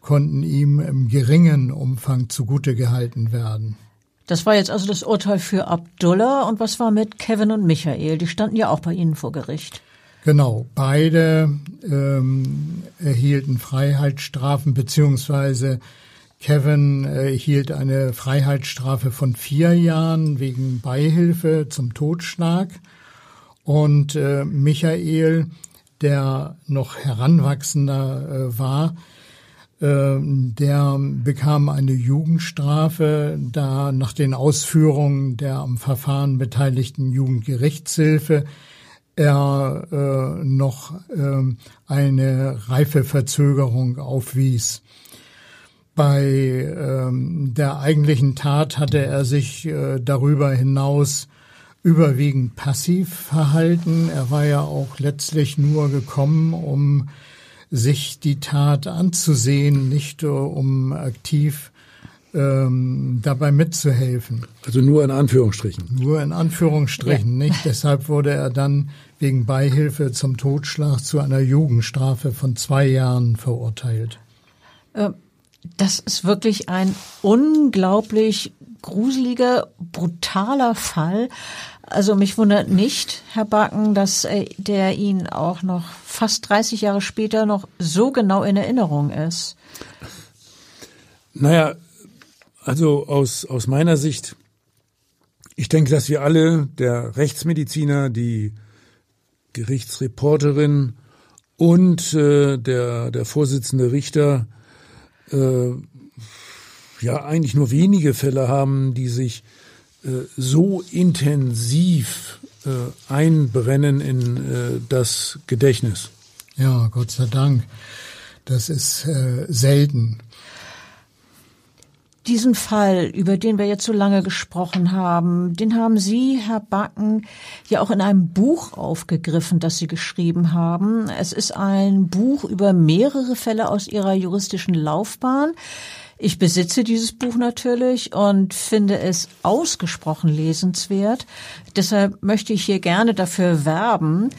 konnten ihm im geringen Umfang zugute gehalten werden. Das war jetzt also das Urteil für Abdullah. Und was war mit Kevin und Michael? Die standen ja auch bei Ihnen vor Gericht. Genau, beide ähm, erhielten Freiheitsstrafen, beziehungsweise Kevin äh, erhielt eine Freiheitsstrafe von vier Jahren wegen Beihilfe zum Totschlag. Und äh, Michael, der noch heranwachsender äh, war, äh, der bekam eine Jugendstrafe, da nach den Ausführungen der am Verfahren beteiligten Jugendgerichtshilfe er äh, noch äh, eine Reifeverzögerung aufwies. Bei ähm, der eigentlichen Tat hatte er sich äh, darüber hinaus überwiegend passiv verhalten. Er war ja auch letztlich nur gekommen, um sich die Tat anzusehen, nicht äh, um aktiv ähm, dabei mitzuhelfen. Also nur in Anführungsstrichen. Nur in Anführungsstrichen, nicht? Deshalb wurde er dann wegen Beihilfe zum Totschlag zu einer Jugendstrafe von zwei Jahren verurteilt. Das ist wirklich ein unglaublich gruseliger, brutaler Fall. Also mich wundert nicht, Herr Backen, dass äh, der Ihnen auch noch fast 30 Jahre später noch so genau in Erinnerung ist. Naja, also aus, aus meiner Sicht, ich denke, dass wir alle, der Rechtsmediziner, die Gerichtsreporterin und äh, der, der Vorsitzende Richter, äh, ja eigentlich nur wenige Fälle haben, die sich äh, so intensiv äh, einbrennen in äh, das Gedächtnis. Ja, Gott sei Dank. Das ist äh, selten. Diesen Fall, über den wir jetzt so lange gesprochen haben, den haben Sie, Herr Backen, ja auch in einem Buch aufgegriffen, das Sie geschrieben haben. Es ist ein Buch über mehrere Fälle aus Ihrer juristischen Laufbahn. Ich besitze dieses Buch natürlich und finde es ausgesprochen lesenswert. Deshalb möchte ich hier gerne dafür werben,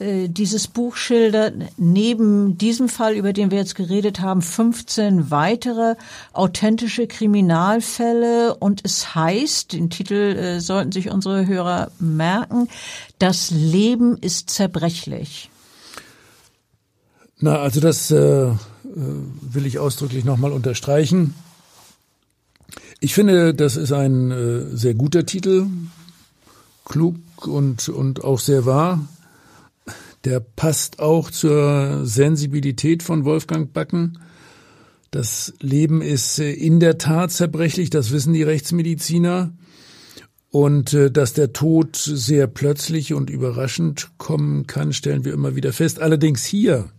dieses Buch schildert neben diesem Fall, über den wir jetzt geredet haben, 15 weitere authentische Kriminalfälle und es heißt, den Titel äh, sollten sich unsere Hörer merken, das Leben ist zerbrechlich. Na, also das äh, äh will ich ausdrücklich nochmal unterstreichen. Ich finde, das ist ein äh, sehr guter Titel, klug und, und auch sehr wahr der passt auch zur Sensibilität von Wolfgang Backen. Das Leben ist äh, in der Tat zerbrechlich, das wissen die Rechtsmediziner. Und äh, dass der Tod sehr plötzlich und überraschend kommen kann, stellen wir immer wieder fest. Allerdings hier,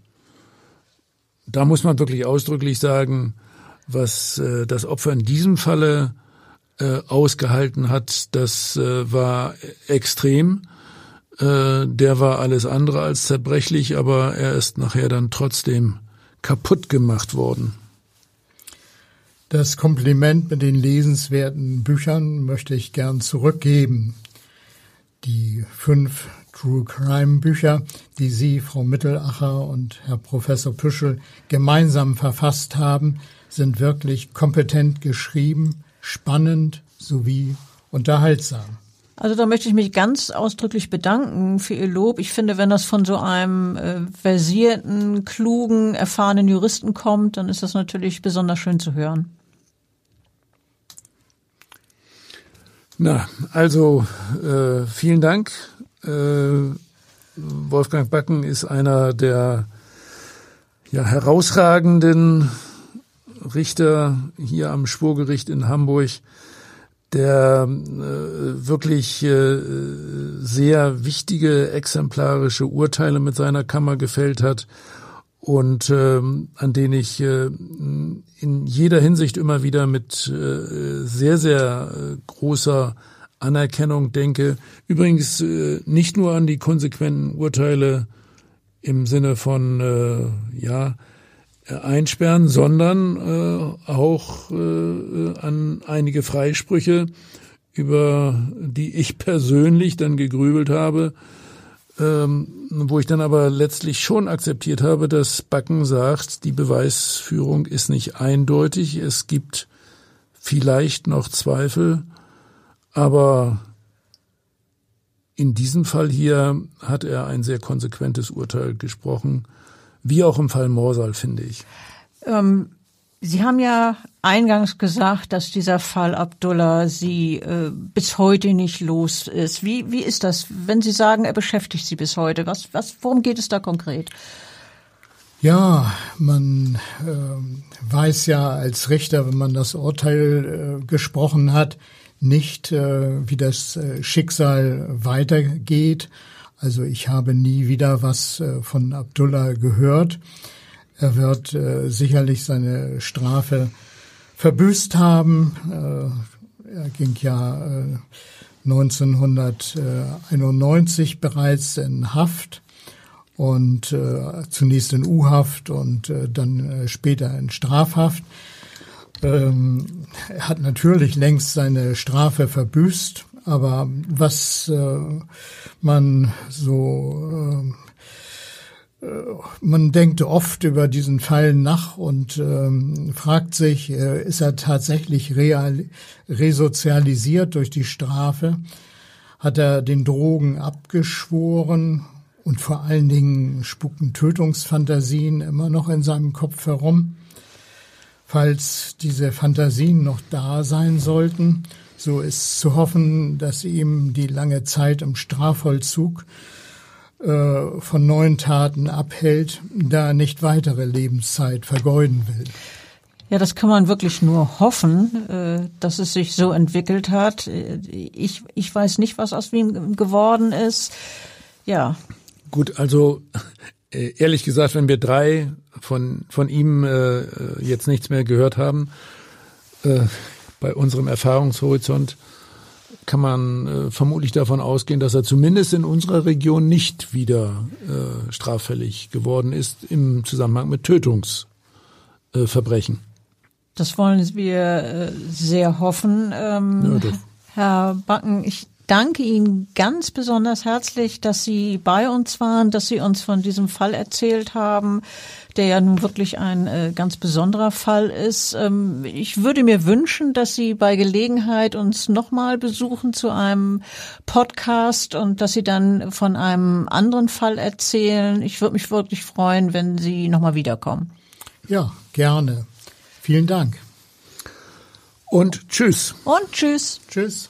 da muss man wirklich ausdrücklich sagen, was äh, das Opfer in diesem Falle ausgehalten hat, das war extrem. Äh, der war alles andere als zerbrechlich, aber er ist nachher dann trotzdem kaputt gemacht worden. Das Kompliment mit den lesenswerten Büchern möchte ich gern zurückgeben. Die fünf True Crime Bücher, die Sie, Frau Mittelacher und Herr Professor Püschel gemeinsam verfasst haben, sind wirklich kompetent geschrieben, spannend sowie unterhaltsam. Also da möchte ich mich ganz ausdrücklich bedanken für Ihr Lob. Ich finde, wenn das von so einem äh, versierten, klugen, erfahrenen Juristen kommt, dann ist das natürlich besonders schön zu hören. Na, also äh, vielen Dank. Äh, Wolfgang Backen ist einer der ja, herausragenden Richter hier am Schwurgericht in Hamburg der äh, wirklich äh, sehr wichtige exemplarische Urteile mit seiner Kammer gefällt hat und äh, an den ich äh, in jeder Hinsicht immer wieder mit äh, sehr, sehr äh, großer Anerkennung denke. Übrigens äh, nicht nur an die konsequenten Urteile im Sinne von, äh, ja, einsperren, sondern äh, auch äh, an einige Freisprüche, über die ich persönlich dann gegrübelt habe, ähm, wo ich dann aber letztlich schon akzeptiert habe, dass Backen sagt, die Beweisführung ist nicht eindeutig, es gibt vielleicht noch Zweifel, aber in diesem Fall hier hat er ein sehr konsequentes Urteil gesprochen, wie auch im Fall Morsal, finde ich. Ähm, Sie haben ja eingangs gesagt, dass dieser Fall Abdullah Sie äh, bis heute nicht los ist. Wie, wie ist das, wenn Sie sagen, er beschäftigt Sie bis heute? Was, was, worum geht es da konkret? Ja, man äh, weiß ja als Richter, wenn man das Urteil äh, gesprochen hat, nicht, äh, wie das äh, Schicksal weitergeht. Also ich habe nie wieder was äh, von Abdullah gehört. Er wird äh, sicherlich seine Strafe verbüßt haben. Äh, er ging ja 1991 bereits in Haft und zunächst in U-Haft und dann später in Strafhaft. Ähm, er hat natürlich längst seine Strafe verbüßt aber was äh, man so äh, äh, man denkt oft über diesen Fall nach und ähm, fragt sich, äh, ist er tatsächlich real, resozialisiert durch die Strafe? Hat er den Drogen abgeschworen und vor allen Dingen spuken Tötungsfantasien immer noch in seinem Kopf herum? Falls diese Fantasien noch da sein sollten, so ist zu hoffen, dass ihm die lange Zeit im Strafvollzug äh, von neuen Taten abhält, da nicht weitere Lebenszeit vergeuden will. Ja, das kann man wirklich nur hoffen, äh, dass es sich so entwickelt hat. Ich, ich weiß nicht, was aus ihm geworden ist. Ja. Gut, also äh, ehrlich gesagt, wenn wir drei von, von ihm äh, jetzt nichts mehr gehört haben, bei unserem Erfahrungshorizont kann man äh, vermutlich davon ausgehen, dass er zumindest in unserer Region nicht wieder äh, straffällig geworden ist im Zusammenhang mit Tötungsverbrechen. Äh, das wollen wir äh, sehr hoffen. Ähm, ja, Herr Backen, ich danke Ihnen ganz besonders herzlich, dass Sie bei uns waren, dass Sie uns von diesem Fall erzählt haben, der ja nun wirklich ein äh, ganz besonderer Fall ist. Ähm, ich würde mir wünschen, dass Sie bei Gelegenheit uns nochmal besuchen zu einem Podcast und dass Sie dann von einem anderen Fall erzählen. Ich würde mich wirklich freuen, wenn Sie nochmal wiederkommen. Ja, gerne. Vielen Dank. Und tschüss. Und tschüss. Tschüss.